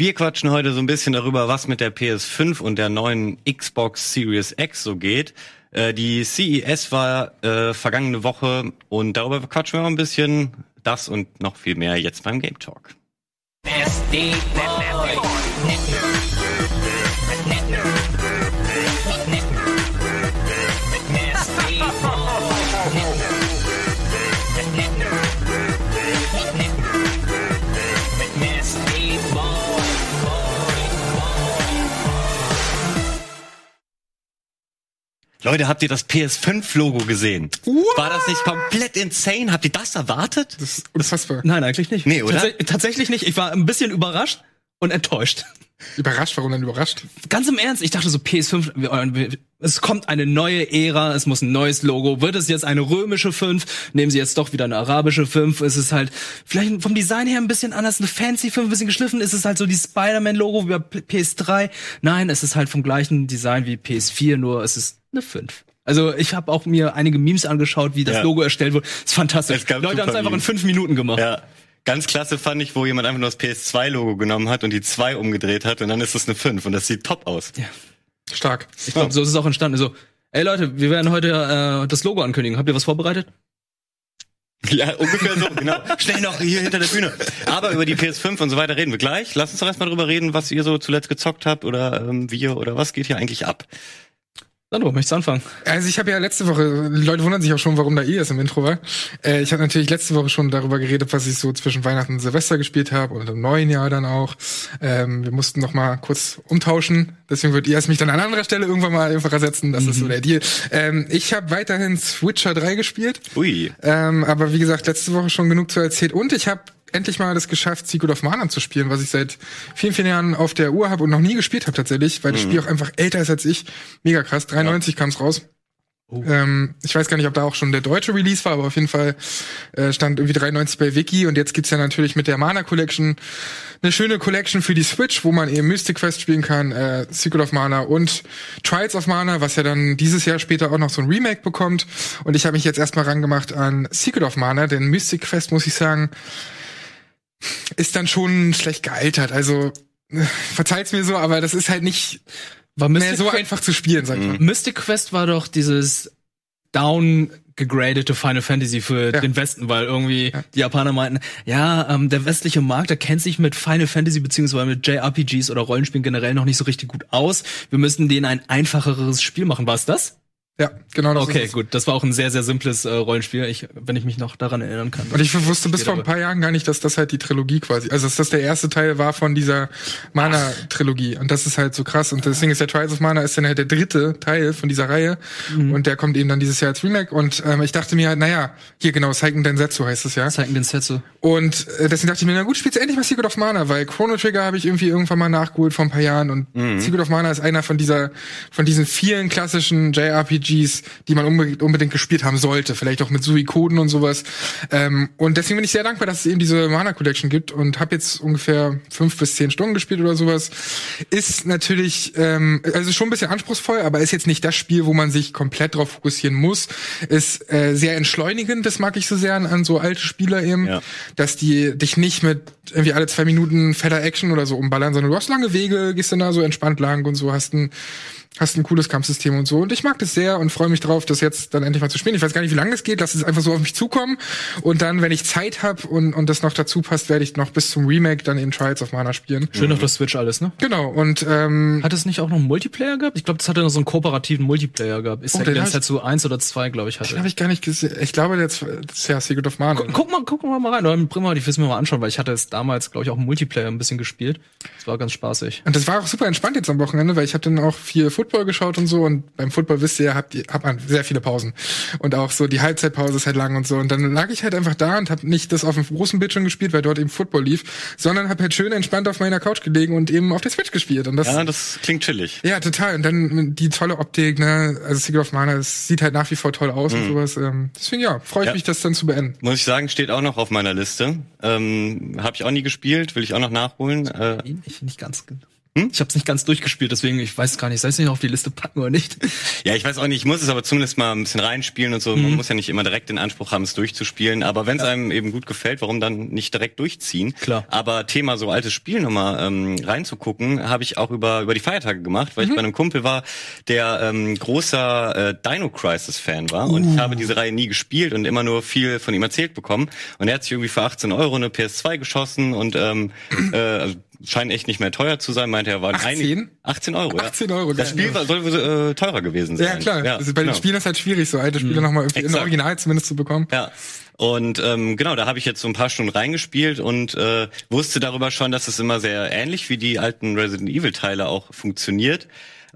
Wir quatschen heute so ein bisschen darüber, was mit der PS5 und der neuen Xbox Series X so geht. Äh, die CES war äh, vergangene Woche und darüber quatschen wir auch ein bisschen. Das und noch viel mehr jetzt beim Game Talk. Leute, habt ihr das PS5-Logo gesehen? What? War das nicht komplett insane? Habt ihr das erwartet? Das ist unfassbar. Nein, eigentlich nicht. Nee, oder? Tats tatsächlich nicht. Ich war ein bisschen überrascht und enttäuscht. Überrascht, warum denn überrascht? Ganz im Ernst, ich dachte so PS5, wir- wir- es kommt eine neue Ära, es muss ein neues Logo. Wird es jetzt eine römische 5? Nehmen sie jetzt doch wieder eine arabische 5? Es ist halt vielleicht vom Design her ein bisschen anders, eine fancy 5, ein bisschen geschliffen. Ist es halt so die Spider-Man-Logo wie bei P- PS3? Nein, es ist halt vom gleichen Design wie PS4, nur es ist eine 5. Also ich habe auch mir einige Memes angeschaut, wie das Ja. Logo erstellt wurde. ist fantastisch. Es Leute haben es einfach in fünf Minuten gemacht. Ja. Ganz klasse fand ich, wo jemand einfach nur das PS2-Logo genommen hat und die 2 umgedreht hat und dann ist es eine 5 und das sieht top aus. Stark. Ich glaube, so ist es auch entstanden. So, ey Leute, wir werden heute äh, das Logo ankündigen. Habt ihr was vorbereitet? Ja, ungefähr so, genau. Schnell noch hier hinter der Bühne. Aber über die PS5 und so weiter reden wir gleich. Lass uns doch erstmal drüber reden, was ihr so zuletzt gezockt habt oder ähm, wir oder was geht hier eigentlich ab. Sandro, möchtest du anfangen? Also ich habe ja letzte Woche, Leute wundern sich auch schon, warum da IS im Intro war. Äh, ich habe natürlich letzte Woche schon darüber geredet, was ich so zwischen Weihnachten und Silvester gespielt habe und im neuen Jahr dann auch. Ähm, wir mussten noch mal kurz umtauschen, deswegen wird IS mich dann an anderer Stelle irgendwann mal einfach ersetzen. Das ist so der Deal. Ähm, ich habe weiterhin Switcher 3 gespielt. Ui. Ähm, aber wie gesagt, letzte Woche schon genug zu erzählt. Und ich habe endlich mal das geschafft, Secret of Mana zu spielen, was ich seit vielen, vielen Jahren auf der Uhr habe und noch nie gespielt habe tatsächlich, weil das Spiel auch einfach älter ist als ich. Mega krass. 93 kam es raus. Ähm, ich weiß gar nicht, ob da auch schon der deutsche Release war, aber auf jeden Fall äh, stand irgendwie 93 bei Wiki und jetzt gibt's ja natürlich mit der Mana Collection eine schöne Collection für die Switch, wo man eben Mystic Quest spielen kann, äh, Secret of Mana und Trials of Mana, was ja dann dieses Jahr später auch noch so ein Remake bekommt. Und ich habe mich jetzt erstmal rangemacht an Secret of Mana, denn Mystic Quest, muss ich sagen, ist dann schon schlecht gealtert. Also äh, verzeiht's mir so, aber das ist halt nicht War mehr so Que- einfach zu spielen, sag ich mal. Mystic Quest war doch dieses downgegradete Final Fantasy für Ja. den Westen, weil irgendwie die Japaner meinten, ja, ähm, der westliche Markt, der kennt sich mit Final Fantasy beziehungsweise mit JRPGs oder Rollenspielen generell noch nicht so richtig gut aus. Wir müssen denen ein einfacheres Spiel machen. War es das? Ja, genau das Okay, gut. Das war auch ein sehr, sehr simples äh, Rollenspiel, ich, wenn ich mich noch daran erinnern kann. Und ich wusste bis vor ein paar Jahren gar nicht, dass das halt die Trilogie quasi, also dass das der erste Teil war von dieser Mana-Trilogie. Und das ist halt so krass. Und deswegen ist der Trials of Mana ist dann halt der dritte Teil von dieser Reihe. Mhm. Und der kommt eben dann dieses Jahr als Remake. Und ähm, ich dachte mir, naja, hier genau, Seiken Densetsu heißt es ja. Zeigen den Setsu. Und äh, deswegen dachte ich mir, na gut, spielst du endlich mal Secret of Mana, weil Chrono Trigger habe ich irgendwie irgendwann mal nachgeholt vor ein paar Jahren und Secret of Mana ist einer von dieser, von diesen vielen klassischen JRPGs, die man unbedingt, unbedingt gespielt haben sollte, vielleicht auch mit Suikoden und sowas. Ähm, und deswegen bin ich sehr dankbar, dass es eben diese Mana Collection gibt und habe jetzt ungefähr fünf bis zehn Stunden gespielt oder sowas. Ist natürlich, ähm, also schon ein bisschen anspruchsvoll, aber ist jetzt nicht das Spiel, wo man sich komplett drauf fokussieren muss. Ist äh, sehr entschleunigend, das mag ich so sehr an, an so alte Spieler eben Ja. dass die dich nicht mit irgendwie alle zwei Minuten fetter Action oder so umballern, sondern du hast lange Wege, gehst dann da so entspannt lang und so, hast ein, hast ein cooles Kampfsystem und so. Und ich mag das sehr und freue mich drauf, das jetzt dann endlich mal zu spielen. Ich weiß gar nicht, wie lange es geht, lass es einfach so auf mich zukommen. Und dann, wenn ich Zeit habe und, und das noch dazu passt, werde ich noch bis zum Remake dann eben Trials of Mana spielen. Schön auf der Switch alles, ne? Genau, und ähm, Hat es nicht auch noch einen Multiplayer gehabt? Ich glaube, das hatte noch so einen kooperativen Multiplayer gehabt. Ist Oh, den der hab ich- Setsu 1 oder 2, glaube ich, den hatte. habe ich gar nicht gesehen. Ich glaube, das ist ja Secret of Mana. Guck mal, guck mal mal rein. Oder bring mal, ich will es mir mal anschauen, weil ich hatte es damals, glaube ich, auch Multiplayer ein bisschen gespielt. Das war ganz spaßig. Und das war auch super entspannt jetzt am Wochenende, weil ich habe dann auch viel Football geschaut und so. Und beim Football wisst ihr ja, habt ihr, hat man sehr viele Pausen. Und auch so die Halbzeitpause ist halt lang und so. Und dann lag ich halt einfach da und habe nicht das auf dem großen Bildschirm gespielt, weil dort eben Football lief, sondern habe halt schön entspannt auf meiner Couch gelegen und eben auf der Switch gespielt. Und das Ja, das klingt chillig. ja, total. Und dann die tolle Optik, ne? Also Secret of Mana, es sieht halt nach wie vor toll aus und sowas. Ähm, deswegen ja, freue ich Ja. mich, das dann zu beenden. Muss ich sagen, steht auch noch auf meiner Liste. Ähm, Habe ich auch nie gespielt, will ich auch noch nachholen. Äh, Ich nicht ganz. Ich habe es nicht ganz durchgespielt, deswegen ich weiß gar nicht, soll ich es nicht auf die Liste packen oder nicht? Ja, ich weiß auch nicht, ich muss es aber zumindest mal ein bisschen reinspielen und so. Mhm. Man muss ja nicht immer direkt den Anspruch haben, es durchzuspielen. Aber wenn es einem eben gut gefällt, warum dann nicht direkt durchziehen? Klar. Aber Thema so altes Spiel nochmal ähm, reinzugucken, habe ich auch über, über die Feiertage gemacht, Mhm. weil ich bei einem Kumpel war, der ähm, großer äh, Dino Crisis-Fan war. Und Uh. ich habe diese Reihe nie gespielt und immer nur viel von ihm erzählt bekommen. Und er hat sich irgendwie für 18 Euro eine PS2 geschossen und ähm, äh, also scheint echt nicht mehr teuer zu sein, meinte er, waren 18? einige- 18 Euro, ja. 18 Euro, Das. Spiel war, soll äh, teurer gewesen sein. Ja, klar. Ja, also bei den genau. Spielen ist halt schwierig, so alte Spiele nochmal irgendwie in Exakt. Original zumindest zu bekommen. Ja. Und ähm, genau, da habe ich jetzt so ein paar Stunden reingespielt und äh, wusste darüber schon, dass es immer sehr ähnlich wie die alten Resident Evil Teile auch funktioniert.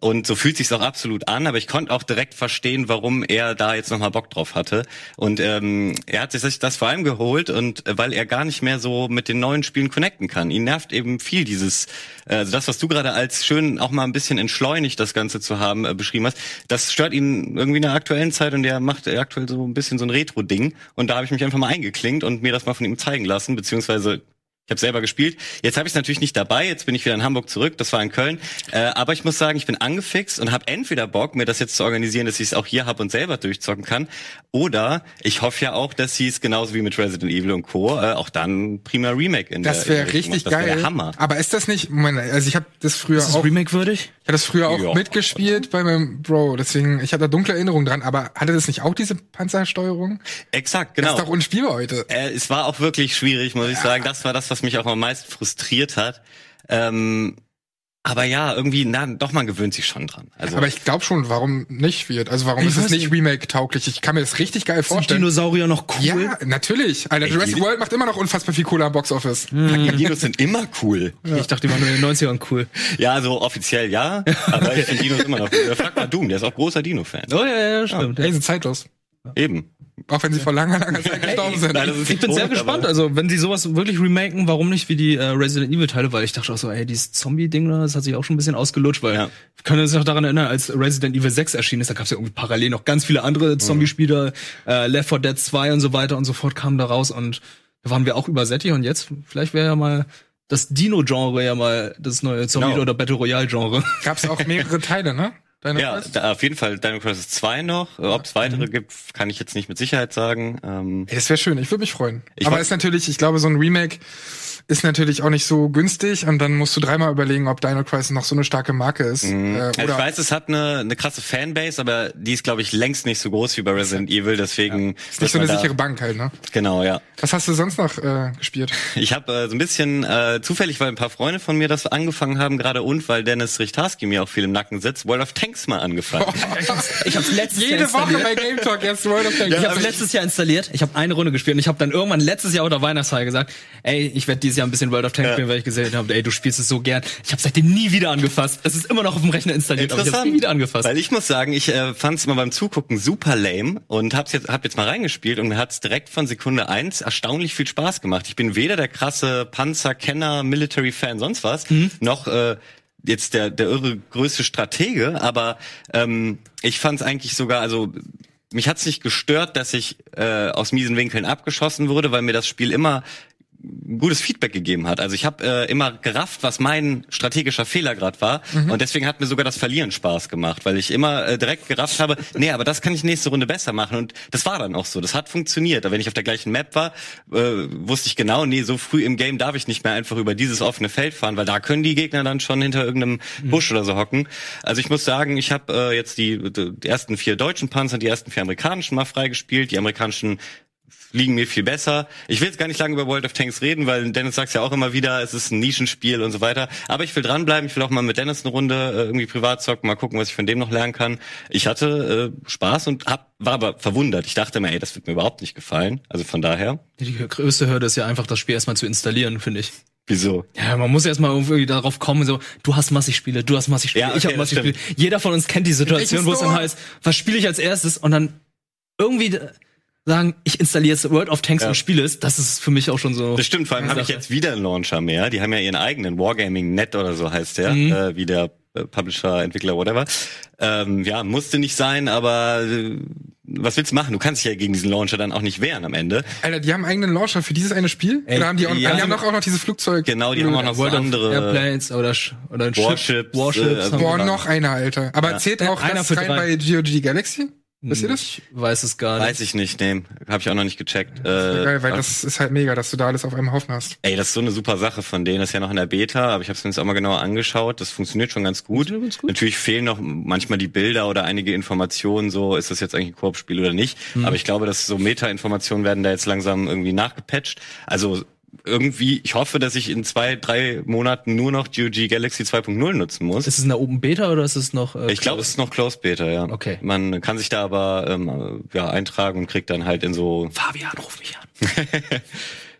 Und so fühlt sich's auch absolut an, aber ich konnte auch direkt verstehen, warum er da jetzt nochmal Bock drauf hatte. Und ähm, er hat sich das vor allem geholt und äh, weil er gar nicht mehr so mit den neuen Spielen connecten kann. Ihn nervt eben viel dieses, äh, also das, was du gerade als schön auch mal ein bisschen entschleunigt das Ganze zu haben äh, beschrieben hast, das stört ihn irgendwie in der aktuellen Zeit und der macht äh, aktuell so ein bisschen so ein Retro-Ding. Und da habe ich mich einfach mal eingeklinkt und mir das mal von ihm zeigen lassen, beziehungsweise ich habe selber gespielt. Jetzt habe ich es natürlich nicht dabei. Jetzt bin ich wieder in Hamburg zurück. Das war in Köln. Äh, aber ich muss sagen, ich bin angefixt und habe entweder Bock, mir das jetzt zu organisieren, dass ich es auch hier hab und selber durchzocken kann. Oder ich hoffe ja auch, dass sie es genauso wie mit Resident Evil und Co. Äh, auch dann prima Remake in Das der, in wäre richtig macht. Das geil. wäre der Hammer. Aber ist das nicht, Moment, also ich habe das früher Ist das auch, Remake würdig? Habe das früher auch Ja. mitgespielt bei meinem Bro, deswegen, ich hatte da dunkle Erinnerungen dran, aber hatte das nicht auch diese Panzersteuerung? Exakt, Das genau. ist doch unspielbar heute. Äh, es war auch wirklich schwierig, muss ich sagen. Das war das, was mich auch am meisten frustriert hat. Ähm, aber ja, irgendwie, na, doch, man gewöhnt sich schon dran. Also, Aber ich glaube schon, warum nicht wird. Also warum Ich ist es nicht. Remake-tauglich? Ich kann mir das richtig geil Sind vorstellen. Dinosaurier noch cool? Ja, natürlich. Alter, Jurassic die- World macht immer noch unfassbar viel Kohle am Boxoffice. die Dinos sind immer cool. Ich dachte, die waren nur in den 90ern cool. Ja, also offiziell ja, aber ich finde Dinos immer noch gut. Frag mal Doom, der ist auch großer Dino-Fan. Oh ja, ja, stimmt. Ey, sind zeitlos. Eben. Auch wenn sie vor langer, langer Zeit gestorben sind. Nein, ist Ich bin sehr gespannt, aber- also wenn sie sowas wirklich remaken, warum nicht wie die äh, Resident Evil Teile, weil ich dachte auch so, ey, dieses Zombie-Ding da, das hat sich auch schon ein bisschen ausgelutscht, weil Ja. wir können uns noch daran erinnern, als Resident Evil 6 erschienen ist, da gab es ja irgendwie parallel noch ganz viele andere Zombie-Spiele, äh, Left 4 Dead 2 und so weiter und so fort kamen da raus und da waren wir auch übersättigt und jetzt, vielleicht wäre ja mal das Dino-Genre ja mal das neue Zombie- Genau. oder Battle Royale-Genre. Gab es auch mehrere Teile, ne? Deine Ja, da, auf jeden Fall Dino Crisis 2 noch. Ob es weitere gibt, kann ich jetzt nicht mit Sicherheit sagen. Ähm, Ey, das wäre schön, ich würde mich freuen. Ich Aber ist natürlich, ich glaube, so ein Remake ist natürlich auch nicht so günstig und dann musst du dreimal überlegen, ob Dino Crisis noch so eine starke Marke ist. Äh, also ich oder weiß, es hat eine, eine krasse Fanbase, aber die ist, glaube ich, längst nicht so groß wie bei Resident Evil. Deswegen ist nicht so eine sichere Bank halt, ne? Genau, ja. Was hast du sonst noch äh, gespielt? Ich habe äh, so ein bisschen äh, zufällig, weil ein paar Freunde von mir das angefangen haben gerade und weil Dennis Richtarski mir auch viel im Nacken sitzt, World of Tanks mal angefangen. Ich hab's letztes Jede Woche bei Game Talk erst World of Tanks. Ich habe letztes Jahr installiert. Ich habe eine Runde gespielt und ich habe dann irgendwann letztes Jahr unter Weihnachtsfeier gesagt, ey, ich werde dieses Jahr ein bisschen World of Tanks spielen, weil ich gesehen habe, ey, du spielst es so gern. Ich habe seitdem nie wieder angefasst. Es ist immer noch auf dem Rechner installiert, aber ich habe nie wieder angefasst. Weil ich muss sagen, ich äh, fand es immer beim Zugucken super lame und hab's jetzt, hab jetzt mal reingespielt und mir hat's direkt von Sekunde eins erstaunlich viel Spaß gemacht. Ich bin weder der krasse Panzerkenner, Military-Fan, sonst was, noch äh, jetzt der, der irre größte Stratege, aber ähm, ich fand's eigentlich sogar, also mich hat's nicht gestört, dass ich äh, aus miesen Winkeln abgeschossen wurde, weil mir das Spiel immer gutes Feedback gegeben hat. Also ich habe äh, immer gerafft, was mein strategischer Fehler gerade war und deswegen hat mir sogar das Verlieren Spaß gemacht, weil ich immer äh, direkt gerafft habe, nee, aber das kann ich nächste Runde besser machen und das war dann auch so. Das hat funktioniert. Aber wenn ich auf der gleichen Map war, äh, wusste ich genau, nee, so früh im Game darf ich nicht mehr einfach über dieses offene Feld fahren, weil da können die Gegner dann schon hinter irgendeinem Busch oder so hocken. Also ich muss sagen, ich habe äh, jetzt die, die ersten vier deutschen Panzer, die ersten vier amerikanischen mal freigespielt. Die amerikanischen liegen mir viel besser. Ich will jetzt gar nicht lange über World of Tanks reden, weil Dennis sagt ja auch immer wieder, es ist ein Nischenspiel und so weiter. Aber ich will dranbleiben. Ich will auch mal mit Dennis eine Runde äh, irgendwie privat zocken, mal gucken, was ich von dem noch lernen kann. Ich hatte äh, Spaß und hab, war aber verwundert. Ich dachte mir, ey, das wird mir überhaupt nicht gefallen. Also von daher, Die größte Hürde ist ja einfach, das Spiel erstmal zu installieren, finde ich. wieso? Ja, man muss erstmal irgendwie darauf kommen, so, du hast massig Spiele, du hast massig Spiele, Ja, okay, ich habe das massig Spiele. stimmt. Jeder von uns kennt die Situation, wo es dann heißt, was spiele ich als erstes und dann irgendwie sagen, ich installiere jetzt World of Tanks Ja. und spiele es, das ist für mich auch schon so. Das stimmt, vor allem habe ich jetzt wieder einen Launcher mehr. Die haben ja ihren eigenen Wargaming Net oder so heißt der, Mhm. äh, wie der äh, Publisher, Entwickler, whatever. Ähm, ja, musste nicht sein, aber äh, was willst du machen? Du kannst dich ja gegen diesen Launcher dann auch nicht wehren am Ende. Alter, die haben einen eigenen Launcher für dieses eine Spiel? Ey, Oder haben die auch, ja. die haben doch auch noch dieses Flugzeug? Genau, die haben auch noch so World of andere. Airplanes oder, oder ein Warships, Ship, Warships. äh, haben Boah, wir. noch einer, Alter. Aber Ja. zählt auch Einer das rein drei. bei GOG Galaxy? Wisst ihr das? Ich weiß es gar nicht. Weiß ich nicht, nee, habe ich auch noch nicht gecheckt. Äh, Geil, weil das ist halt mega, dass du da alles auf einem Haufen hast. ey, das ist so eine super Sache von denen. Das ist ja noch in der Beta, aber ich habe es mir jetzt auch mal genauer angeschaut. Das funktioniert schon ganz gut. Ganz gut. Natürlich fehlen noch manchmal die Bilder oder einige Informationen. So, ist das jetzt eigentlich ein Koop-Spiel oder nicht? Hm. Aber ich glaube, dass so Meta-Informationen werden da jetzt langsam irgendwie nachgepatcht. Also irgendwie, ich hoffe, dass ich in zwei, drei Monaten nur noch GOG Galaxy 2.0 nutzen muss. Ist es eine Open Beta oder ist es noch? Äh, Ich glaube, es ist noch Closed Beta, ja. Okay. Man kann sich da aber ähm, ja, eintragen und kriegt dann halt in so. Fabian, ruf mich an.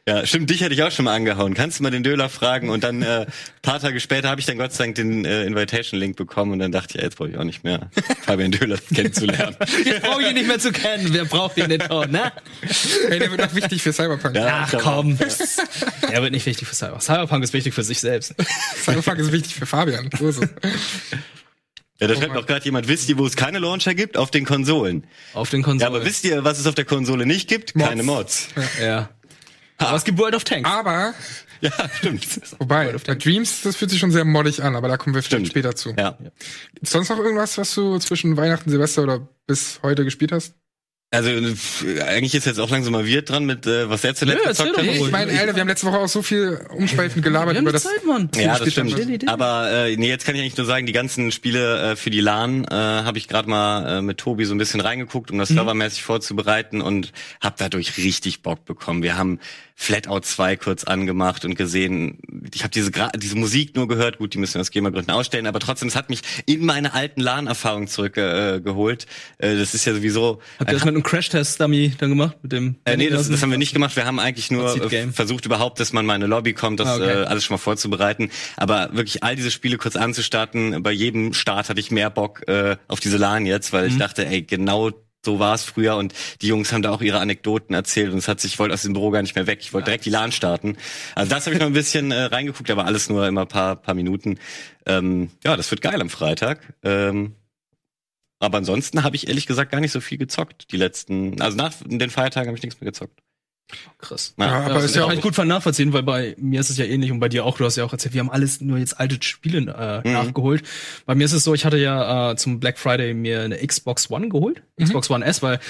Ja, stimmt, dich hätte ich auch schon mal angehauen. Kannst du mal den Döler fragen? Und dann äh, paar Tage später habe ich dann Gott sei Dank den äh, Invitation-Link bekommen und dann dachte ich, ja, jetzt brauche ich auch nicht mehr Fabian Döler kennenzulernen. Jetzt brauche ich ihn nicht mehr zu kennen. Wer braucht ihn denn schon, ne? Ey, der wird noch wichtig für Cyberpunk. Ja. Ach komm. Er wird nicht wichtig für Cyberpunk. Cyberpunk ist wichtig für sich selbst. Cyberpunk ist wichtig für Fabian. So ist es. Ja, da schreibt noch gerade jemand, wisst ihr, wo es keine Launcher gibt? Auf den Konsolen. Auf den Ja, Konsolen. aber wisst ihr, was es auf der Konsole nicht gibt? Mods. Keine Mods. Ja. Aber es gibt World of Tanks. Aber, Ja, stimmt. wobei, bei Dreams, das fühlt sich schon sehr moddig an, aber da kommen wir vielleicht Stimmt. später zu. Ja. Sonst noch irgendwas, was du zwischen Weihnachten, Silvester oder bis heute gespielt hast? Also eigentlich ist jetzt auch langsam mal Wirt dran mit, äh, was er zuletzt Nö, gezockt hat. Ich meine, Alter, wir haben letzte Woche auch so viel umschweifend gelabert Wir über das. Zeit, Mann. Ja, das stimmt. Aber äh, nee, jetzt kann ich eigentlich nur sagen, die ganzen Spiele äh, für die LAN äh, habe ich gerade mal äh, mit Tobi so ein bisschen reingeguckt, um das Mhm. servermäßig vorzubereiten und habe dadurch richtig Bock bekommen. Wir haben Flatout 2 kurz angemacht und gesehen, ich habe diese Gra diese Musik nur gehört, gut, die müssen wir aus GEMA-Gründen ausstellen, aber trotzdem, es hat mich in meine alten LAN-Erfahrungen zurückgeholt. Äh, äh, das ist ja sowieso Habt ihr das mit einem Crash-Test-Dummy dann gemacht? Mit dem äh, nee, das, das haben wir nicht gemacht. Wir haben eigentlich nur äh, versucht überhaupt, dass man mal in eine Lobby kommt, das Ah, okay. äh, alles schon mal vorzubereiten. Aber wirklich all diese Spiele kurz anzustarten, bei jedem Start hatte ich mehr Bock äh, auf diese LAN jetzt, weil Mhm. ich dachte, ey, genau so war es früher und die Jungs haben da auch ihre Anekdoten erzählt und es hat sich, ich wollte aus dem Büro gar nicht mehr weg. Ich wollte direkt die LAN starten. Also das habe ich noch ein bisschen äh, reingeguckt, aber alles nur immer paar, paar Minuten. Ähm, ja, das wird geil am Freitag. Ähm, aber ansonsten habe ich ehrlich gesagt gar nicht so viel gezockt. Die letzten, also nach den Feiertagen habe ich nichts mehr gezockt. Krass. Ja, aber das ist ja kann auch ich gut von nachvollziehen, weil bei mir ist es ja ähnlich und bei dir auch. Du hast ja auch erzählt, wir haben alles nur jetzt alte Spiele äh, Mhm. nachgeholt. Bei mir ist es so, ich hatte ja äh, zum Black Friday mir eine Xbox One geholt, Mhm. Xbox One S, weil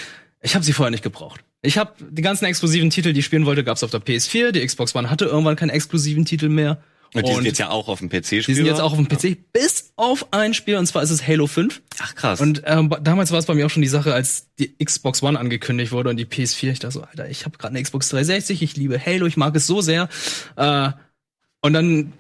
ich habe sie vorher nicht gebraucht. Ich habe die ganzen exklusiven Titel, die ich spielen wollte, gab's auf der PS4. Die Xbox One hatte irgendwann keinen exklusiven Titel mehr. Und die sind jetzt ja auch auf dem PC spielbar. die sind jetzt auch auf dem PC, bis auf ein Spiel, und zwar ist es Halo 5. Ach krass. Und ähm, damals war es bei mir auch schon die Sache, als die Xbox One angekündigt wurde und die PS4. Ich dachte so, Alter, ich habe gerade eine Xbox 360, ich liebe Halo, ich mag es so sehr. Äh, und dann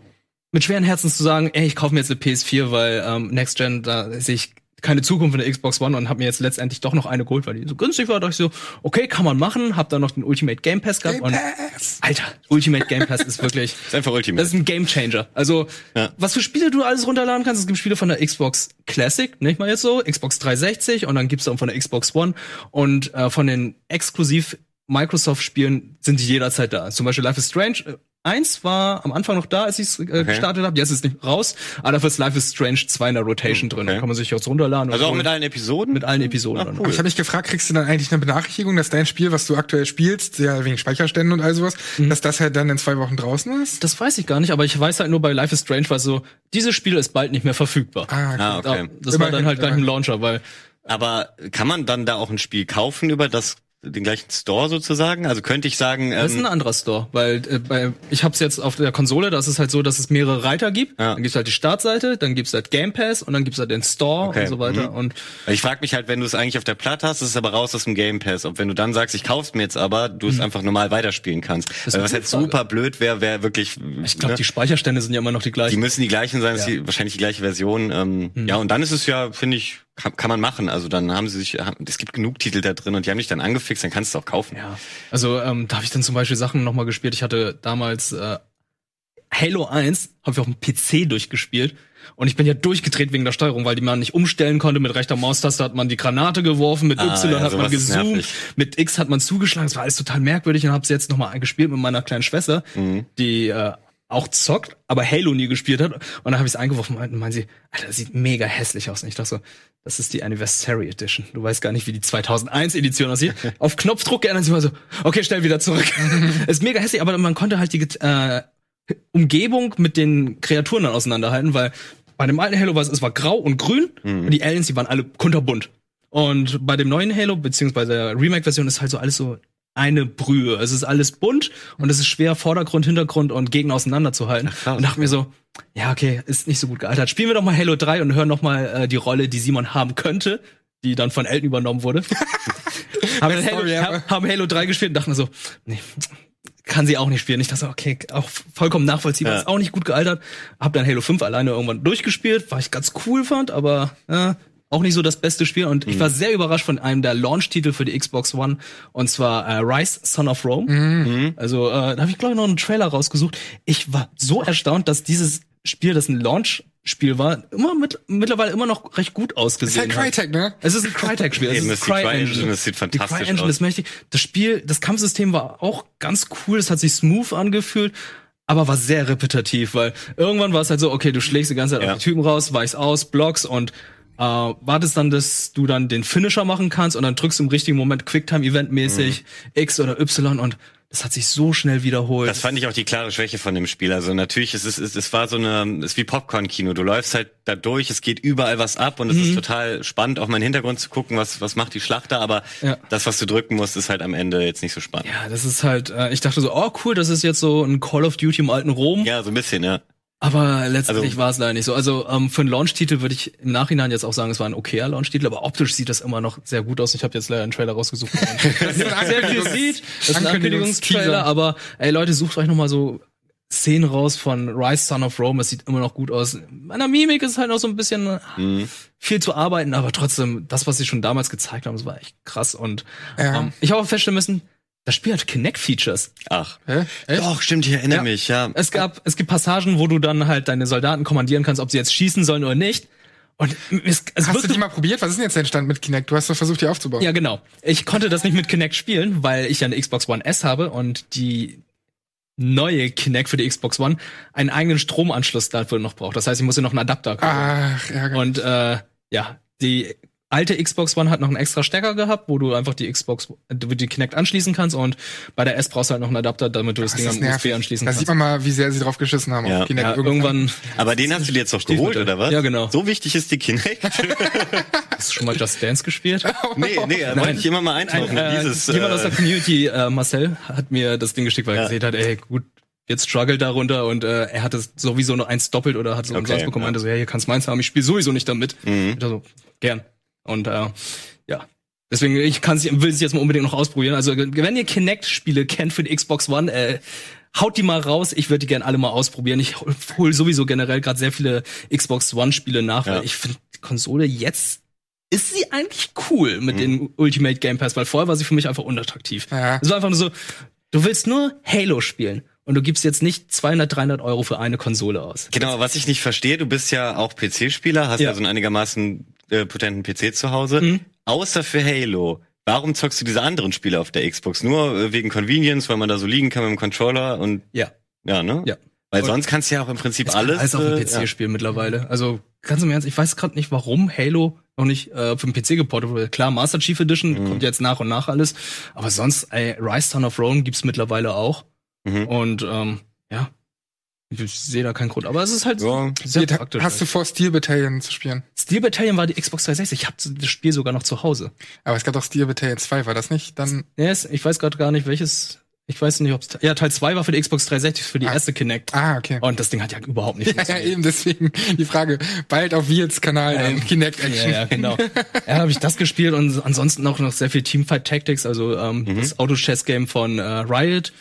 mit schweren Herzens zu sagen, ey, ich kaufe mir jetzt eine PS4, weil ähm, Next Gen, da sehe ich keine Zukunft in der Xbox One und habe mir jetzt letztendlich doch noch eine geholt, weil die so günstig war. Da dachte ich so, okay, kann man machen. Hab dann noch den Ultimate Game Pass gehabt. Game und Pass. Alter, Ultimate Game Pass ist wirklich ist einfach Ultimate. das ist ein Game Changer. Also, Ja. was für Spiele du alles runterladen kannst, es gibt Spiele von der Xbox Classic, nicht mal jetzt so, Xbox 360 und dann gibt's dann von der Xbox One und äh, von den exklusiv Microsoft-Spielen sind die jederzeit da. Zum Beispiel Life is Strange 1 war am Anfang noch da, als ich es äh, gestartet habe. Jetzt ist es nicht raus. Aber dafür ist Life is Strange 2 in der Rotation drin. Da okay. kann man sich jetzt runterladen. und also auch holen. mit allen Episoden? mit allen Episoden. Ach, cool. Ich habe mich gefragt, kriegst du dann eigentlich eine Benachrichtigung, dass dein Spiel, was du aktuell spielst, ja wegen Speicherständen und all sowas, Mhm. dass das halt dann in zwei Wochen draußen ist? Das weiß ich gar nicht, aber ich weiß halt nur bei Life is Strange, weil so, dieses Spiel ist bald nicht mehr verfügbar. Ah, okay. Ah, okay. Das war Immerhin, dann halt gleich ein. Launcher, weil Aber kann man dann da auch ein Spiel kaufen über das den gleichen Store sozusagen? Also könnte ich sagen, Das ist ein ähm, anderer Store, weil äh, bei, ich hab's jetzt auf der Konsole, das ist halt so, dass es mehrere Reiter gibt. Ja. Dann gibt's halt die Startseite, dann gibt's halt Game Pass und dann gibt's halt den Store Okay, und so weiter. mhm. Und ich frage mich halt, wenn du es eigentlich auf der Platte hast, ist es aber raus aus dem Game Pass. Ob wenn du dann sagst, ich kauf's mir jetzt aber, du es einfach normal weiterspielen kannst. Mhm. ist Weil eine was halt Frage. super blöd wäre, wäre wirklich. ich glaube, ne? die Speicherstände sind ja immer noch die Die gleichen. müssen die gleichen sein, ist Ja. die, wahrscheinlich die gleiche Version. Ähm, Mhm. Ja, und dann ist es ja, finde ich, kann, kann man machen. Also dann haben sie sich, es gibt genug Titel da drin und die haben dich dann angefixt, dann kannst du es auch kaufen. Ja, also ähm, da habe ich dann zum Beispiel Sachen nochmal gespielt. Ich hatte damals äh, Halo 1, habe ich auf dem PC durchgespielt. Und ich bin ja durchgedreht wegen der Steuerung, weil die man nicht umstellen konnte. Mit rechter Maustaste hat man die Granate geworfen, mit Ah, Y ja, hat man gezoomt, mit X hat man zugeschlagen. Das war alles total merkwürdig und habe es jetzt nochmal gespielt mit meiner kleinen Schwester, Mhm. die äh, auch zockt, aber Halo nie gespielt hat. Und dann habe ich es eingeworfen und meinen sie, Alter, das sieht mega hässlich aus. Und ich dachte so, das ist die Anniversary Edition. Du weißt gar nicht, wie die 2001 Edition aussieht. Auf Knopfdruck geändert sich mal so, okay, schnell wieder zurück. ist mega hässlich, aber man konnte halt die äh, Umgebung mit den Kreaturen dann auseinanderhalten, weil bei dem alten Halo war es, es war grau und grün und die Aliens, die waren alle kunterbunt. Und bei dem neuen Halo, beziehungsweise der Remake-Version, ist halt so alles so eine Brühe. Es ist alles bunt und es ist schwer, Vordergrund, Hintergrund und Gegner auseinanderzuhalten. krass, und dachte mir so, ja, okay, ist nicht so gut gealtert. Spielen wir doch mal Halo 3 und hören noch mal äh, die Rolle, die Simon haben könnte, die dann von Elton übernommen wurde. haben, Halo, Story ever. ha- haben Halo 3 gespielt und dachten mir so, nee, kann sie auch nicht spielen. Ich dachte so, okay, auch vollkommen nachvollziehbar, Ja. ist auch nicht gut gealtert. Hab dann Halo 5 alleine irgendwann durchgespielt, was ich ganz cool fand, aber äh, auch nicht so das beste Spiel. Und ich war sehr überrascht von einem der Launch-Titel für die Xbox One, und zwar äh, Rise, Son of Rome. Also äh, da habe ich, glaube ich, noch einen Trailer rausgesucht. Ich war so erstaunt, dass dieses Spiel, das ein Launch-Spiel war, immer mit, mittlerweile immer noch recht gut Ist ausgesehen halt. Crytek, ne? Es ist ein Crytek-Spiel. Es Eben, ist die CryEngine, das sieht Die fantastisch CryEngine aus. ist mächtig. Das Spiel, das Kampfsystem war auch ganz cool. Es hat sich smooth angefühlt, aber war sehr repetitiv, weil irgendwann war es halt so, okay, du schlägst die ganze Zeit Ja. auf die Typen raus, weichst aus, blockst und äh, wartest dann, dass du dann den Finisher machen kannst und dann drückst du im richtigen Moment Quicktime-Event-mäßig X oder Y und das hat sich so schnell wiederholt. Das fand ich auch die klare Schwäche von dem Spiel. Also natürlich, es ist, es, es war so eine, es ist wie Popcorn-Kino. Du läufst halt da durch, es geht überall was ab und es Mhm. ist total spannend, auch mal in den Hintergrund zu gucken, was, was macht die Schlachter, aber Ja. das, was du drücken musst, ist halt am Ende jetzt nicht so spannend. ja, das ist halt, äh, ich dachte so, oh cool, das ist jetzt so ein Call of Duty im alten Rom. Ja, so ein bisschen, ja. Aber letztendlich Also- war es leider nicht so. Also ähm, für einen Launch-Titel würde ich im Nachhinein jetzt auch sagen, es war ein okayer Launch-Titel, aber optisch sieht das immer noch sehr gut aus. Ich habe jetzt leider einen Trailer rausgesucht. wo man sehr viel sieht. Das ist ein. Ankündigungstrailer, aber ey Leute, sucht euch noch mal so Szenen raus von Rise Son of Rome. Es sieht immer noch gut aus. An der Mimik ist halt noch so ein bisschen Mhm. viel zu arbeiten, aber trotzdem, das, was sie schon damals gezeigt haben, das war echt krass. Und Ja. ähm, ich habe auch feststellen müssen, das Spiel hat Kinect-Features. Ach. Hä? Echt? Doch, stimmt, ich erinnere Ja. mich, ja. Es gab, es gibt Passagen, wo du dann halt deine Soldaten kommandieren kannst, ob sie jetzt schießen sollen oder nicht. Und es, es Hast du die mal probiert? Was ist denn jetzt dein Stand mit Kinect? Du hast doch versucht, die aufzubauen. ja genau. Ich konnte das nicht mit Kinect spielen, weil ich ja eine Xbox One S habe und die neue Kinect für die Xbox One einen eigenen Stromanschluss dafür noch braucht. Das heißt, ich musste noch einen Adapter kaufen. Ach, Ärger. Und äh, ja, die alte Xbox One hat noch einen extra Stecker gehabt, wo du einfach die Xbox, äh, die Kinect anschließen kannst und bei der S brauchst du halt noch einen Adapter, damit du das, das Ding am USB nervig. anschließen Da kannst. sieht man mal, wie sehr sie drauf geschissen haben Ja. auf Kinect. ja, irgendwann Aber den hast du dir jetzt doch geholt, oder was? Ja, genau. So wichtig ist die Kinect? hast du schon mal Just Dance gespielt. nee, nee, da wollte ich immer mal eintauchen. Äh, Dieses, jemand aus der äh, Community, äh, Marcel, hat mir das Ding geschickt, weil er Ja. gesehen hat, ey, gut, jetzt struggelt darunter und äh, er hat es sowieso noch eins doppelt oder hat so Okay, umsonst bekommen, ja. meinte so, ja, hier kannst meins haben, ich spiele sowieso nicht damit. Mhm. Ich so, gern. Und äh, ja. Deswegen, ich kann's, will es jetzt mal unbedingt noch ausprobieren. Also, wenn ihr Kinect-Spiele kennt für die Xbox One, äh, haut die mal raus. Ich würde die gerne alle mal ausprobieren. Ich hol, hol sowieso generell gerade sehr viele Xbox One-Spiele nach, Ja. weil ich finde, die Konsole jetzt ist sie eigentlich cool Mhm. mit den Ultimate Game Pass, weil vorher war sie für mich einfach unattraktiv. Ja. Es war einfach nur so, du willst nur Halo spielen und du gibst jetzt nicht 200, 300 Euro für eine Konsole aus. Genau, was ich nicht verstehe, du bist ja auch PC-Spieler, hast ja, so einen einigermaßen äh, potenten PC zu Hause. Mhm. Außer für Halo. Warum zockst du diese anderen Spiele auf der Xbox? Nur äh, wegen Convenience, weil man da so liegen kann mit dem Controller und Ja. ja, ne? Ja. Weil Und- sonst kannst du ja auch im Prinzip Ist alles. alles auch ein äh, PC-Spiel mittlerweile. Also ganz im Ernst, ich weiß gerade nicht, warum Halo noch nicht äh, für den PC geportet wurde. Klar, Master Chief Edition Mhm. kommt jetzt nach und nach alles, aber sonst, ey, Rise Son of Rome gibt's mittlerweile auch. Mhm. Und ähm, ja, ich sehe da keinen Grund. Aber es ist halt Ja. sehr Hier, praktisch. hast du vor, Steel Battalion zu spielen? Steel Battalion war die Xbox 360. Ich habe das Spiel sogar noch zu Hause. Aber es gab doch Steel Battalion 2, war das nicht? Dann, Ja, es- ich weiß gerade gar nicht, welches. Ich weiß nicht, ob es. Ja, Teil 2 war für die Xbox 360, für die erste Kinect. ah, okay. Und das Ding hat ja überhaupt nicht Ja, ja, funktioniert. eben deswegen die Frage. Bald auf Wiels Kanal dann Kinect Ja, Action. ja, genau. Ja, habe ich das gespielt und ansonsten auch noch sehr viel Teamfight Tactics, also ähm, das Auto-Chess-Game von äh, Riot.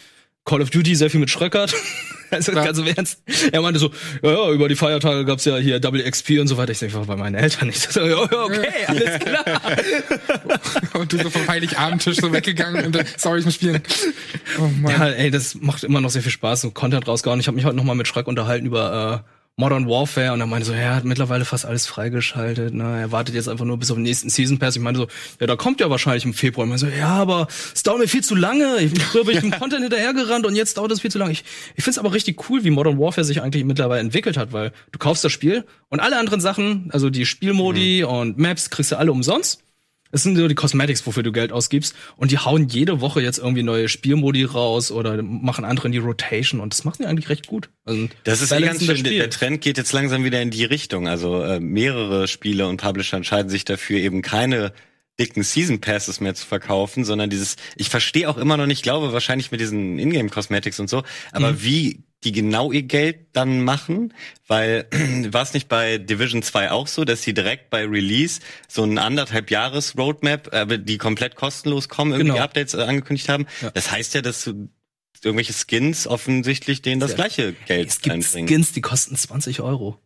Call of Duty sehr viel mit Schröckert. Also Ja. ganz im Ernst. Er meinte so, ja, ja, über die Feiertage gab's ja hier Double XP und so weiter. Ich sag, war bei meinen Eltern nicht. So, ja, okay, alles klar. Und du so vom Heiligabendtisch so weggegangen und dann, sorry, ich muss spielen. Oh Mann. Ja, ey, das macht immer noch sehr viel Spaß, so Content rausgehauen. Ich habe mich heute noch mal mit Schröck unterhalten über äh, Modern Warfare und er meinte so, ja, er hat mittlerweile fast alles freigeschaltet, ne? Er wartet jetzt einfach nur bis auf den nächsten Season Pass. Ich meine so, ja, da kommt ja wahrscheinlich im Februar. Ich meinte so, ja, aber es dauert mir viel zu lange. Ich früher bin ich dem Content hinterhergerannt und jetzt dauert es viel zu lange. Ich, ich finde es aber richtig cool, wie Modern Warfare sich eigentlich mittlerweile entwickelt hat, weil du kaufst das Spiel und alle anderen Sachen, also die Spielmodi mhm. und Maps, kriegst du alle umsonst. Es sind so die Cosmetics, wofür du Geld ausgibst. Und die hauen jede Woche jetzt irgendwie neue Spielmodi raus oder machen andere in die Rotation. Und das machen die eigentlich recht gut. Also, das ist eh ganz schön. Der Trend geht jetzt langsam wieder in die Richtung. Also äh, mehrere Spiele und Publisher entscheiden sich dafür, eben keine dicken Season Passes mehr zu verkaufen, sondern dieses, ich verstehe auch immer noch nicht, glaube wahrscheinlich mit diesen Ingame Cosmetics und so, aber mhm. wie die genau ihr Geld dann machen, weil war es nicht bei Division 2 auch so, dass sie direkt bei Release so ein anderthalb Jahres Roadmap, aber die komplett kostenlos kommen, irgendwie genau. Updates äh, angekündigt haben. Ja. Das heißt ja, dass du irgendwelche Skins offensichtlich denen das ja. gleiche Geld es gibt einbringen. Skins, die kosten 20 Euro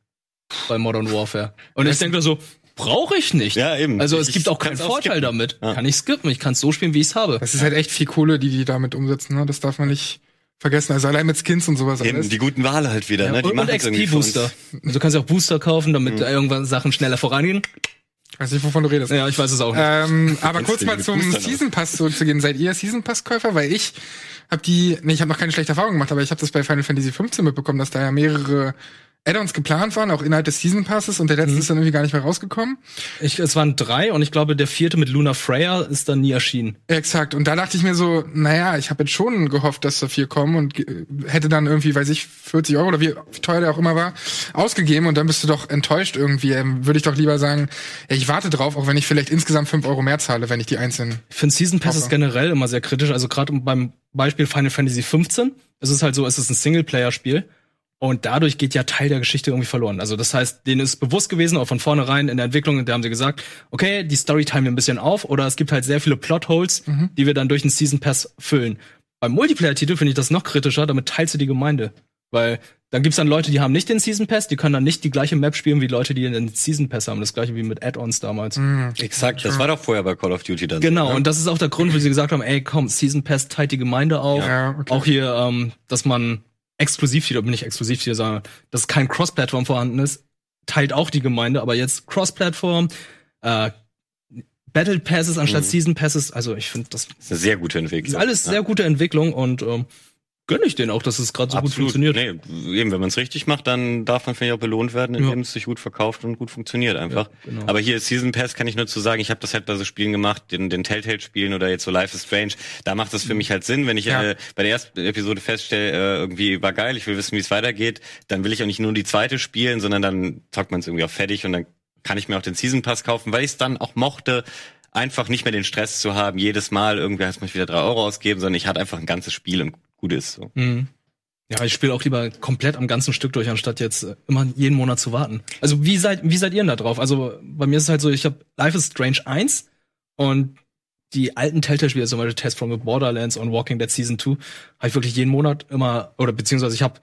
bei Modern Warfare. Und ich denke so, brauche ich nicht. Ja, eben. Also es ich gibt auch keinen Vorteil damit. Ja. Kann ich skippen, ich kann es so spielen, wie ich es habe. Das ist halt echt viel Kohle, die die damit umsetzen, ne? Das darf man nicht vergessen. Also allein mit Skins und sowas. Eben, die guten Wale halt wieder, ja, ne? Die und, und XP-Booster. Du kannst ja auch Booster kaufen, damit mhm. irgendwann Sachen schneller vorangehen. Ich weiß nicht, wovon du redest. Ja, ich weiß es auch nicht. Ähm, aber kurz mal zum Season Pass zurückzugehen. Seid ihr Season Pass Käufer? Weil ich habe die, nee, ich habe noch keine schlechte Erfahrung gemacht, aber ich habe das bei Final Fantasy 15 mitbekommen, dass da ja mehrere Add-ons geplant waren, auch innerhalb des Season Passes und der letzte mhm. ist dann irgendwie gar nicht mehr rausgekommen. Ich, es waren drei und ich glaube, der vierte mit Luna Freya ist dann nie erschienen. Exakt. Und da dachte ich mir so, naja, ich habe jetzt schon gehofft, dass da vier kommen und hätte dann irgendwie, weiß ich, 40 Euro oder wie teuer der auch immer war, ausgegeben und dann bist du doch enttäuscht irgendwie. Ähm, Würde ich doch lieber sagen, ja, ich warte drauf, auch wenn ich vielleicht insgesamt fünf Euro mehr zahle, wenn ich die einzelnen. Ich finde Season Passes generell immer sehr kritisch. Also gerade beim Beispiel Final Fantasy 15, es ist halt so, es ist ein Singleplayer-Spiel und dadurch geht ja Teil der Geschichte irgendwie verloren. Also das heißt, denen ist bewusst gewesen, auch von vornherein in der Entwicklung, da haben sie gesagt, okay, die Story teilen wir ein bisschen auf oder es gibt halt sehr viele Plotholes, mhm. die wir dann durch den Season Pass füllen. Beim Multiplayer-Titel finde ich das noch kritischer, damit teilst du die Gemeinde. Weil dann gibt's dann Leute, die haben nicht den Season Pass, die können dann nicht die gleiche Map spielen wie Leute, die den Season Pass haben. Das gleiche wie mit Add-ons damals. Mhm. Exakt, das war doch vorher bei Call of Duty dann. Genau, so, ne? und das ist auch der Grund, wo sie gesagt haben, ey, komm, Season Pass teilt die Gemeinde auf. Ja, okay. Auch hier, ähm, dass man Exklusivtitel, bin ich Exklusivtitel, sondern dass kein Cross-Plattform vorhanden ist, teilt auch die Gemeinde, aber jetzt Cross-Plattform, äh, Battle Passes anstatt mhm. Season Passes, also ich finde das, das ist eine sehr gute Entwicklung. Ist alles ja. sehr gute Entwicklung und ähm, gönne ich denen auch, dass es gerade so Absolut. gut funktioniert. Nee, eben, wenn man es richtig macht, dann darf man vielleicht auch belohnt werden, indem ja. es sich gut verkauft und gut funktioniert einfach. Ja, genau. Aber hier Season Pass kann ich nur zu sagen, ich habe das halt bei so Spielen gemacht, den, den Telltale-Spielen oder jetzt so Life is Strange. Da macht das für mich halt Sinn, wenn ich ja. äh, bei der ersten Episode feststelle, äh, irgendwie war geil, ich will wissen, wie es weitergeht, dann will ich auch nicht nur die zweite spielen, sondern dann zockt man es irgendwie auch fertig und dann kann ich mir auch den Season Pass kaufen, weil ich es dann auch mochte, einfach nicht mehr den Stress zu haben, jedes Mal irgendwie heißt man wieder drei Euro ausgeben, sondern ich hatte einfach ein ganzes Spiel und gut ist. So. Mhm. Ja, ich spiele auch lieber komplett am ganzen Stück durch, anstatt jetzt äh, immer jeden Monat zu warten. Also wie seid, wie seid ihr denn da drauf? Also bei mir ist es halt so, ich habe Life is Strange 1 und die alten Telltale-Spiele, zum Beispiel Test from the Borderlands und Walking Dead Season 2, habe ich wirklich jeden Monat immer, oder beziehungsweise ich habe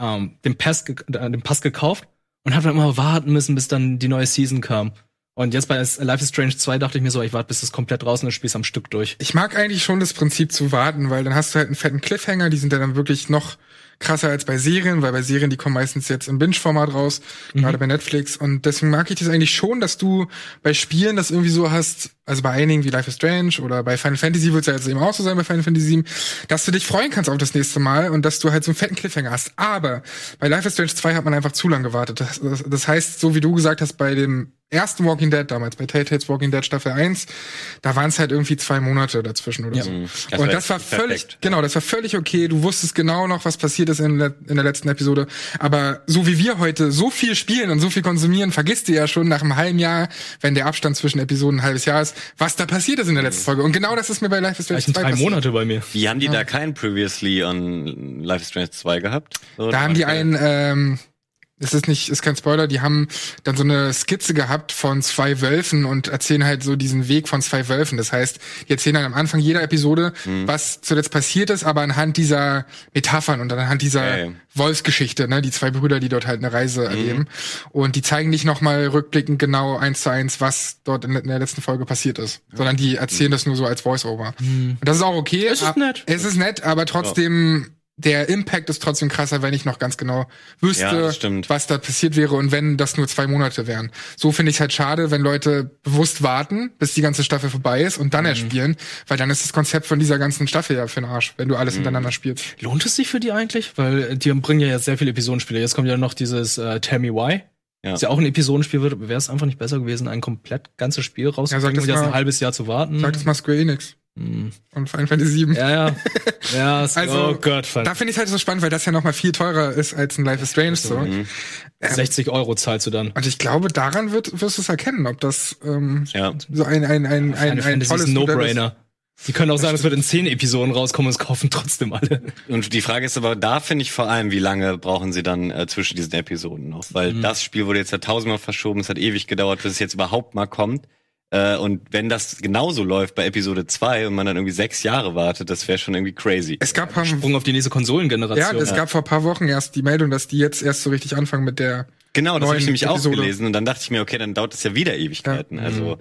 ähm, den, Pass äh, den Pass gekauft und habe dann immer warten müssen, bis dann die neue Season kam. Und jetzt bei Life is Strange 2 dachte ich mir so, ich warte, bis das komplett draußen ist, spielst am Stück durch. Ich mag eigentlich schon das Prinzip zu warten, weil dann hast du halt einen fetten Cliffhanger, die sind dann wirklich noch krasser als bei Serien, weil bei Serien, die kommen meistens jetzt im Binge-Format raus, mhm. gerade bei Netflix. Und deswegen mag ich das eigentlich schon, dass du bei Spielen das irgendwie so hast, also bei einigen wie Life is Strange oder bei Final Fantasy wird es ja jetzt eben auch so sein bei Final Fantasy 7, dass du dich freuen kannst auf das nächste Mal und dass du halt so einen fetten Cliffhanger hast. Aber bei Life is Strange 2 hat man einfach zu lang gewartet. Das, das, das heißt, so wie du gesagt hast, bei dem ersten Walking Dead damals, bei Telltales Walking Dead Staffel 1, da waren es halt irgendwie zwei Monate dazwischen oder ja. so. Das mhm. und das war völlig, perfekt. genau, das war völlig okay. Du wusstest genau noch, was passiert ist in, in der letzten Episode. Aber so wie wir heute so viel spielen und so viel konsumieren, vergisst du ja schon nach einem halben Jahr, wenn der Abstand zwischen Episoden ein halbes Jahr ist, was da passiert ist in der letzten Folge. Und genau das ist mir bei Life is Strange 2 drei passiert. Monate bei mir. Wie haben die ja. da keinen Previously on Life is Strange 2 gehabt? So, da haben die einen, ähm, es ist nicht, ist kein Spoiler, die haben dann so eine Skizze gehabt von zwei Wölfen und erzählen halt so diesen Weg von zwei Wölfen. Das heißt, die erzählen dann am Anfang jeder Episode, mhm. was zuletzt passiert ist, aber anhand dieser Metaphern und anhand dieser okay. Wolfsgeschichte, ne, die zwei Brüder, die dort halt eine Reise mhm. erleben. Und die zeigen nicht nochmal rückblickend genau eins zu eins, was dort in, der letzten Folge passiert ist, ja. sondern die erzählen mhm. das nur so als Voice-Over. Mhm. Und das ist auch okay. Es ist nett. Es ist nett, aber trotzdem der Impact ist trotzdem krasser, wenn ich noch ganz genau Ja, wüsste, stimmt. was da passiert wäre und wenn das nur zwei Monate wären. So finde ich es halt schade, wenn Leute bewusst warten, bis die ganze Staffel vorbei ist und Mhm. dann erst spielen, weil dann ist das Konzept von dieser ganzen Staffel ja für den Arsch, wenn du Mhm. alles hintereinander spielst. Lohnt es sich für die eigentlich? Weil äh, die bringen ja jetzt sehr viele Episodenspiele. Jetzt kommt ja noch dieses äh, Tell Me Why. Ja. Das ja auch ein Episodenspiel wird. Wäre es einfach nicht besser gewesen, ein komplett ganzes Spiel Ja, sag rauszubringen das und jetzt mal. ein halbes Jahr zu warten? Sag das mal Square Enix Hm. und Final Fantasy VII. Ja, ja. ja, es- Also, oh Gott, verdammt. Da finde ich halt so spannend, weil das ja noch mal viel teurer ist als ein Life is Strange so. Mhm. 60 Euro zahlst du dann. Und ich glaube, daran wird, wirst du es erkennen, ob das ähm, Ja. so ein, ein, ein, ein, ein tolles. No-Brainer. Die können auch sagen, es wird in 10 Episoden rauskommen und es kaufen trotzdem alle. Und die Frage ist aber, da finde ich vor allem, wie lange brauchen sie dann äh, zwischen diesen Episoden noch? Weil Mhm. das Spiel wurde jetzt ja tausendmal verschoben, es hat ewig gedauert, bis es jetzt überhaupt mal kommt. Äh, und wenn das genauso läuft bei Episode 2 und man dann irgendwie sechs Jahre wartet, das wäre schon irgendwie crazy. Es gab, ähm, Sprung auf die nächste ja, Konsolengeneration. es gab vor ein paar Wochen erst die Meldung, dass die jetzt erst so richtig anfangen mit der. Genau, das habe ich nämlich auch Episode. gelesen und dann dachte ich mir, okay, dann dauert es ja wieder Ewigkeiten. Ja. Also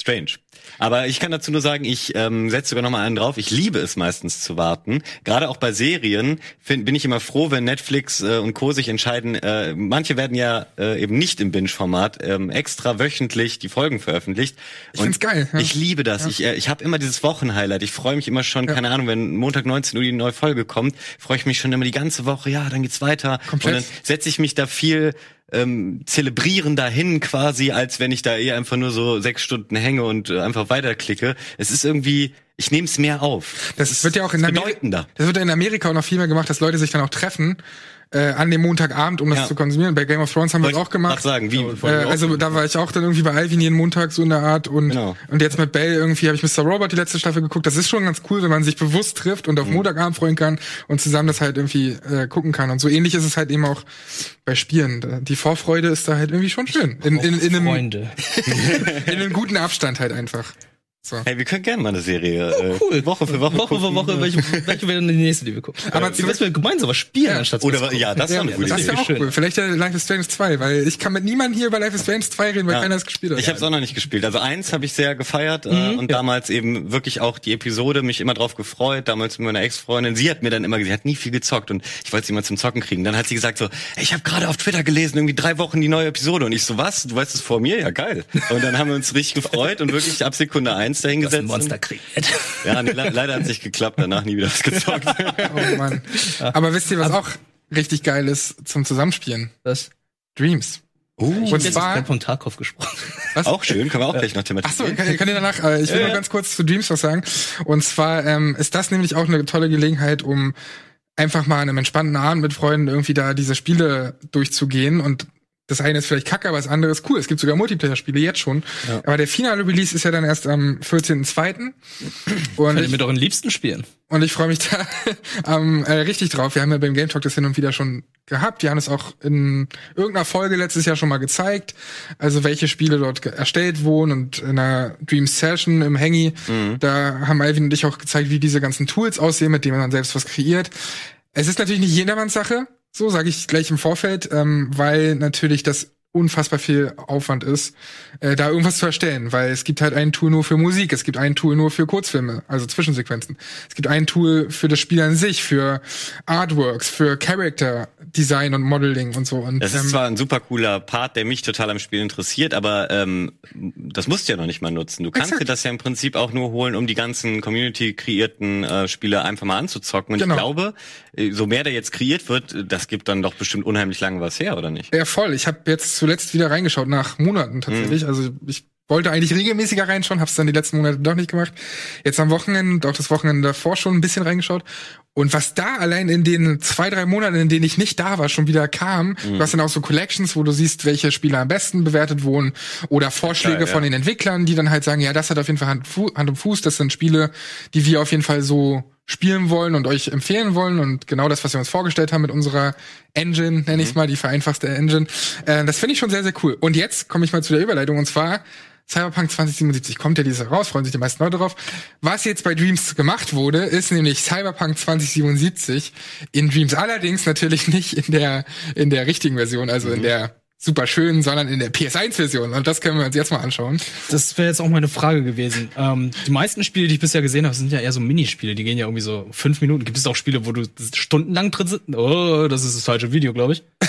strange. Aber ich kann dazu nur sagen, ich ähm, setze sogar noch mal einen drauf. Ich liebe es meistens zu warten. Gerade auch bei Serien find, bin ich immer froh, wenn Netflix äh, und Co. sich entscheiden. Äh, manche werden ja äh, eben nicht im Binge-Format ähm, extra wöchentlich die Folgen veröffentlicht. Ich find's geil, ja. Ich liebe das. Ich, äh, ich habe immer dieses Wochenhighlight. Ich freue mich immer schon, keine Ahnung, wenn Montag 19 Uhr die neue Folge kommt, freue ich mich schon immer die ganze Woche. Ja, dann geht's weiter. Komplett. Und dann setze ich mich da viel ähm, zelebrieren dahin quasi, als wenn ich da eher einfach nur so sechs Stunden hänge und äh, einfach weiterklicke. Es ist irgendwie, ich nehme es mehr auf. Das Es wird ja auch in Amerika, bedeutender. das wird ja in Amerika auch noch viel mehr gemacht, dass Leute sich dann auch treffen äh, an dem Montagabend, um das Ja. zu konsumieren. Bei Game of Thrones haben wir das auch gemacht. sagen, wie? Äh, also da war ich auch dann irgendwie bei Alvin jeden Montag so in der Art und Genau. und jetzt mit Bell irgendwie habe ich Mr. Robot die letzte Staffel geguckt. Das ist schon ganz cool, wenn man sich bewusst trifft und auf Mhm. Montagabend freuen kann und zusammen das halt irgendwie äh, gucken kann. Und so ähnlich ist es halt eben auch bei Spielen. Da- Die Vorfreude ist da halt irgendwie schon schön. In, in, in, einem, Freunde. in einem guten Abstand halt einfach. So. Hey, wir können gerne mal eine Serie äh, Cool. Woche für Woche Woche für. Woche, welche, welche wäre denn die nächste, die wir gucken? Aber Aber zurück- dass wir gemeinsam was spielen, anstatt Oder was ja, das ist Ja, eine gute das ist Idee. ja auch cool. Vielleicht der Life is Strange 2, weil ich kann mit niemandem hier über Life is Strange 2 reden, weil Ja. keiner es gespielt hat. Ich habe es auch noch nicht gespielt. Also eins habe ich sehr gefeiert Mhm. äh, und damals eben wirklich auch die Episode mich immer drauf gefreut. Damals mit meiner Ex-Freundin. Sie hat mir dann immer gesagt, sie hat nie viel gezockt und ich wollte sie mal zum Zocken kriegen. Dann hat sie gesagt so, "Ey, ich habe gerade auf Twitter gelesen, irgendwie drei Wochen die neue Episode und ich so, was? Du weißt es vor mir? Ja geil. Und dann haben wir uns richtig gefreut und wirklich ab Sekunde eins Ein dahingesetzt. Monster kreiert. Ja, nee, le leider hat es nicht geklappt. Danach nie wieder was gezockt. Oh Mann. Aber wisst ihr, was auch richtig geil ist zum Zusammenspielen? Das. Dreams. uh, Und Jetzt zwar, von Tarkov gesprochen. auch schön, können wir auch gleich noch thematisieren. könnt, könnt ihr danach, äh, ich will Ja, nur ganz kurz zu Dreams was sagen. Und zwar ähm, ist das nämlich auch eine tolle Gelegenheit, um einfach mal an einem entspannten Abend mit Freunden irgendwie da diese Spiele durchzugehen und das eine ist vielleicht kacke, aber das andere ist cool. Es gibt sogar Multiplayer-Spiele jetzt schon. Aber der finale Release ist ja dann erst am 14.02. Und Könnt ihr ich, mit euren Liebsten spielen. Und ich freue mich da ähm, äh, richtig drauf. Wir haben ja beim Game Talk das hin und wieder schon gehabt. Wir haben es auch in irgendeiner Folge letztes Jahr schon mal gezeigt. Also welche Spiele dort erstellt wurden und in einer Dream Session im Hangy. Da haben Alvin und ich auch gezeigt, wie diese ganzen Tools aussehen, mit denen man selbst was kreiert. Es ist natürlich nicht jedermanns Sache, so sage ich gleich im Vorfeld, ähm, weil natürlich das unfassbar viel Aufwand ist, äh, da irgendwas zu erstellen, weil es gibt halt ein Tool nur für Musik, es gibt ein Tool nur für Kurzfilme, also Zwischensequenzen. Es gibt ein Tool für das Spiel an sich, für Artworks, für Character Design und Modeling und so. Und Das ist ähm, zwar ein super cooler Part, der mich total am Spiel interessiert, aber ähm, das musst du ja noch nicht mal nutzen. Du kannst Exakt. dir das ja im Prinzip auch nur holen, um die ganzen Community-kreierten äh, Spiele einfach mal anzuzocken. Und Genau. ich glaube, äh, so mehr da jetzt kreiert wird, das gibt dann doch bestimmt unheimlich lange was her, oder nicht? Ja, voll. Ich habe jetzt zuletzt wieder reingeschaut, nach Monaten tatsächlich. Also ich wollte eigentlich regelmäßiger reinschauen, habe es dann die letzten Monate doch nicht gemacht. Jetzt am Wochenende, auch das Wochenende davor schon ein bisschen reingeschaut. Und was da allein in den zwei, drei Monaten, in denen ich nicht da war, schon wieder kam, du hast dann auch so Collections, wo du siehst, welche Spiele am besten bewertet wurden oder Vorschläge Geil, ja. von den Entwicklern, die dann halt sagen, ja, das hat auf jeden Fall Hand, Hand und Fuß, das sind Spiele, die wir auf jeden Fall so spielen wollen und euch empfehlen wollen und genau das, was wir uns vorgestellt haben mit unserer Engine, nenne ich es mal, die vereinfachte Engine. Äh, das finde ich schon sehr, sehr cool. Und jetzt komme ich mal zu der Überleitung und zwar Cyberpunk 2077 kommt ja dieses Jahr raus, freuen sich die meisten Leute drauf. Was jetzt bei Dreams gemacht wurde, ist nämlich Cyberpunk 2077 in Dreams allerdings natürlich nicht in der in der richtigen Version, also in der super schön, sondern in der PS1-Version. Und das können wir uns jetzt mal anschauen. Das wäre jetzt auch meine Frage gewesen. Ähm, die meisten Spiele, die ich bisher gesehen habe, sind ja eher so Minispiele. Die gehen ja irgendwie so fünf Minuten. Gibt es auch Spiele, wo du stundenlang drin sitzt? Oh, das ist das falsche Video, glaube ich.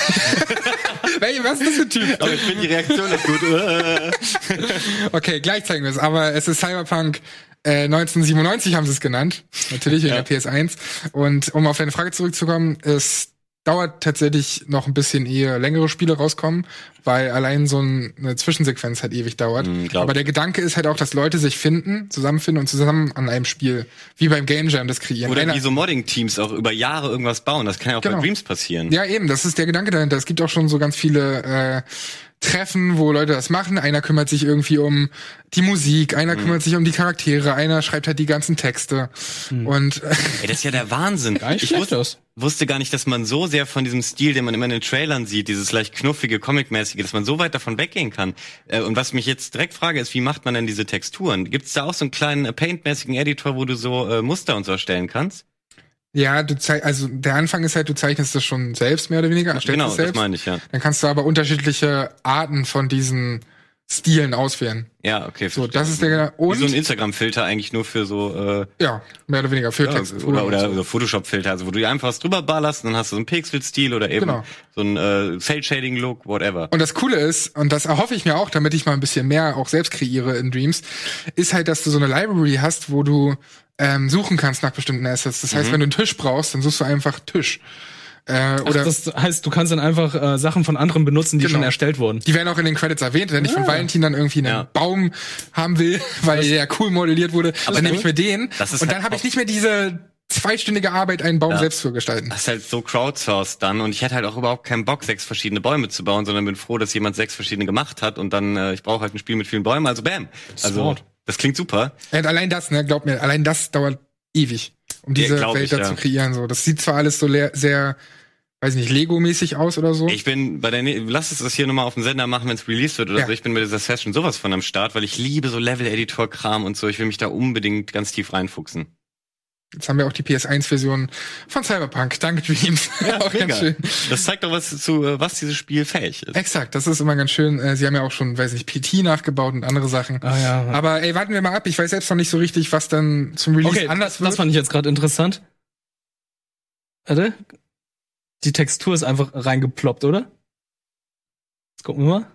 Was ist das für ein Typ? Aber ich finde die Reaktion ist gut. okay, gleich zeigen wir es. Aber es ist Cyberpunk äh, 1997 haben sie es genannt. Natürlich in Ja. der PS1. Und um auf deine Frage zurückzukommen, es dauert tatsächlich noch ein bisschen, ehe längere Spiele rauskommen, weil allein so ein, eine Zwischensequenz halt ewig dauert. Glaub Aber der Gedanke ist halt auch, dass Leute sich finden, zusammenfinden und zusammen an einem Spiel, wie beim Game Jam, das kreieren. Oder Einer- wie so Modding-Teams auch über Jahre irgendwas bauen. Das kann ja auch Genau. bei Dreams passieren. Ja, eben, das ist der Gedanke dahinter. Es gibt auch schon so ganz viele äh, Treffen, wo Leute das machen. Einer kümmert sich irgendwie um die Musik, einer kümmert sich um die Charaktere, einer schreibt halt die ganzen Texte. Und äh, Ey, das ist ja der Wahnsinn. Gar nicht ich wusste, aus. wusste gar nicht, dass man so sehr von diesem Stil, den man immer in den Trailern sieht, dieses leicht knuffige, comicmäßige, dass man so weit davon weggehen kann. Äh, Und was mich jetzt direkt frage, ist, wie macht man denn diese Texturen? Gibt es da auch so einen kleinen Paint-mäßigen Editor, wo du so äh, Muster und so erstellen kannst? Ja, du zeig, also der Anfang ist halt, du zeichnest das schon selbst mehr oder weniger, genau, das meine ich, ja. Dann kannst du aber unterschiedliche Arten von diesen Stilen auswählen. Ja, okay. So, das ist der Wie und so ein Instagram-Filter eigentlich nur für so äh, ja, mehr oder weniger für ja, Text oder, oder, und so. oder Photoshop-Filter, also wo du einfach was drüber ballerst, dann hast du so einen Pixel-Stil oder eben Genau. so einen äh, Cell-Shading-Look, whatever. Und das Coole ist, und das erhoffe ich mir auch, damit ich mal ein bisschen mehr auch selbst kreiere in Dreams, ist halt, dass du so eine Library hast, wo du ähm, suchen kannst nach bestimmten Assets. Das Mhm. heißt, wenn du einen Tisch brauchst, dann suchst du einfach Tisch. Äh, Ach, oder das heißt, du kannst dann einfach äh, Sachen von anderen benutzen, die Genau. schon erstellt wurden. die werden auch in den Credits erwähnt. Wenn ich von Valentin dann irgendwie einen Ja. Baum haben will, weil der cool modelliert wurde, dann nehme ich mir den. Das ist und halt dann habe ich nicht mehr diese zweistündige Arbeit, einen Baum Ja. selbst zu gestalten. Das ist halt so crowdsourced dann und ich hätte halt auch überhaupt keinen Bock, sechs verschiedene Bäume zu bauen, sondern bin froh, dass jemand sechs verschiedene gemacht hat und dann, äh, ich brauche halt ein Spiel mit vielen Bäumen, also bam. Also, Smart. das klingt super. Und allein das, ne, glaub mir, allein das dauert ewig, um Ja, diese glaub Welt ich, da ja. zu kreieren. So, das sieht zwar alles so sehr, weiß nicht, Lego-mäßig aus oder so. Ich bin bei der, ne- lass es das hier nochmal auf dem Sender machen, wenn es released wird oder Ja. so. Ich bin bei dieser Session sowas von am Start, weil ich liebe so Level-Editor-Kram und so. Ich will mich da unbedingt ganz tief reinfuchsen. Jetzt haben wir auch die PS1-Version von Cyberpunk. Danke, Dreams. auch ganz schön. Das zeigt doch was zu, äh, was dieses Spiel fähig ist. Exakt, das ist immer ganz schön. Äh, Sie haben ja auch schon, weiß nicht, PT nachgebaut und andere Sachen. Ah, ja. Aber ey, warten wir mal ab. Ich weiß selbst noch nicht so richtig, was dann zum Release Okay, anders wird. das fand ich jetzt gerade interessant. Warte. Die Textur ist einfach reingeploppt, oder? Jetzt gucken wir mal.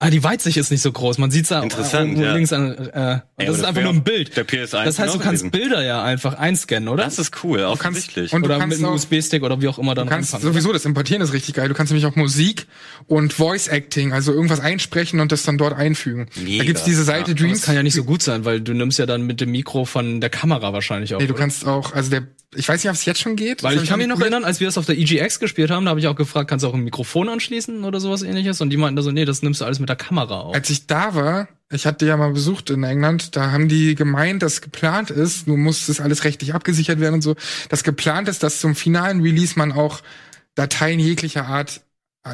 Ah, die Weitsicht ist nicht so groß. Man sieht's da Interessant, ja. links an. Äh, Ja, das ist einfach nur ein Bild. Der PS1 Das heißt, du kannst gewesen. Bilder ja einfach einscannen, oder? Das ist cool, Du kannst, offensichtlich. und du oder kannst mit einem USB-Stick oder wie auch immer dann Du kannst anfangen. sowieso, das Importieren ist richtig geil. Du kannst nämlich auch Musik und Voice Acting, also irgendwas einsprechen und das dann dort einfügen. Mega. Da gibt's diese Seite Ja, Das Dreams. kann ja nicht so gut sein, weil du nimmst ja dann mit dem Mikro von der Kamera wahrscheinlich auch. nee, du oder? kannst auch, also der, ich weiß nicht, ob es jetzt schon geht. Weil ich kann mich noch erinnern, als wir das auf der EGX gespielt haben, da habe ich auch gefragt, kannst du auch ein Mikrofon anschließen oder sowas ähnliches? Und die meinten da so, nee, das nimmst du alles mit der Kamera auf. Als ich da war, ich hatte ja mal besucht in England, da haben die gemeint, dass geplant ist, nun muss das alles rechtlich abgesichert werden und so, dass geplant ist, dass zum finalen Release man auch Dateien jeglicher Art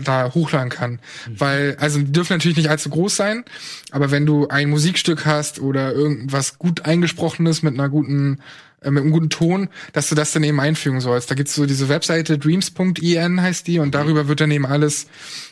da hochladen kann. Weil, also die dürfen natürlich nicht allzu groß sein, aber wenn du ein Musikstück hast oder irgendwas gut eingesprochenes mit einer guten, äh, mit einem guten Ton, dass du das dann eben einfügen sollst. Da gibt's so diese Webseite dreams.in heißt die und darüber wird dann eben alles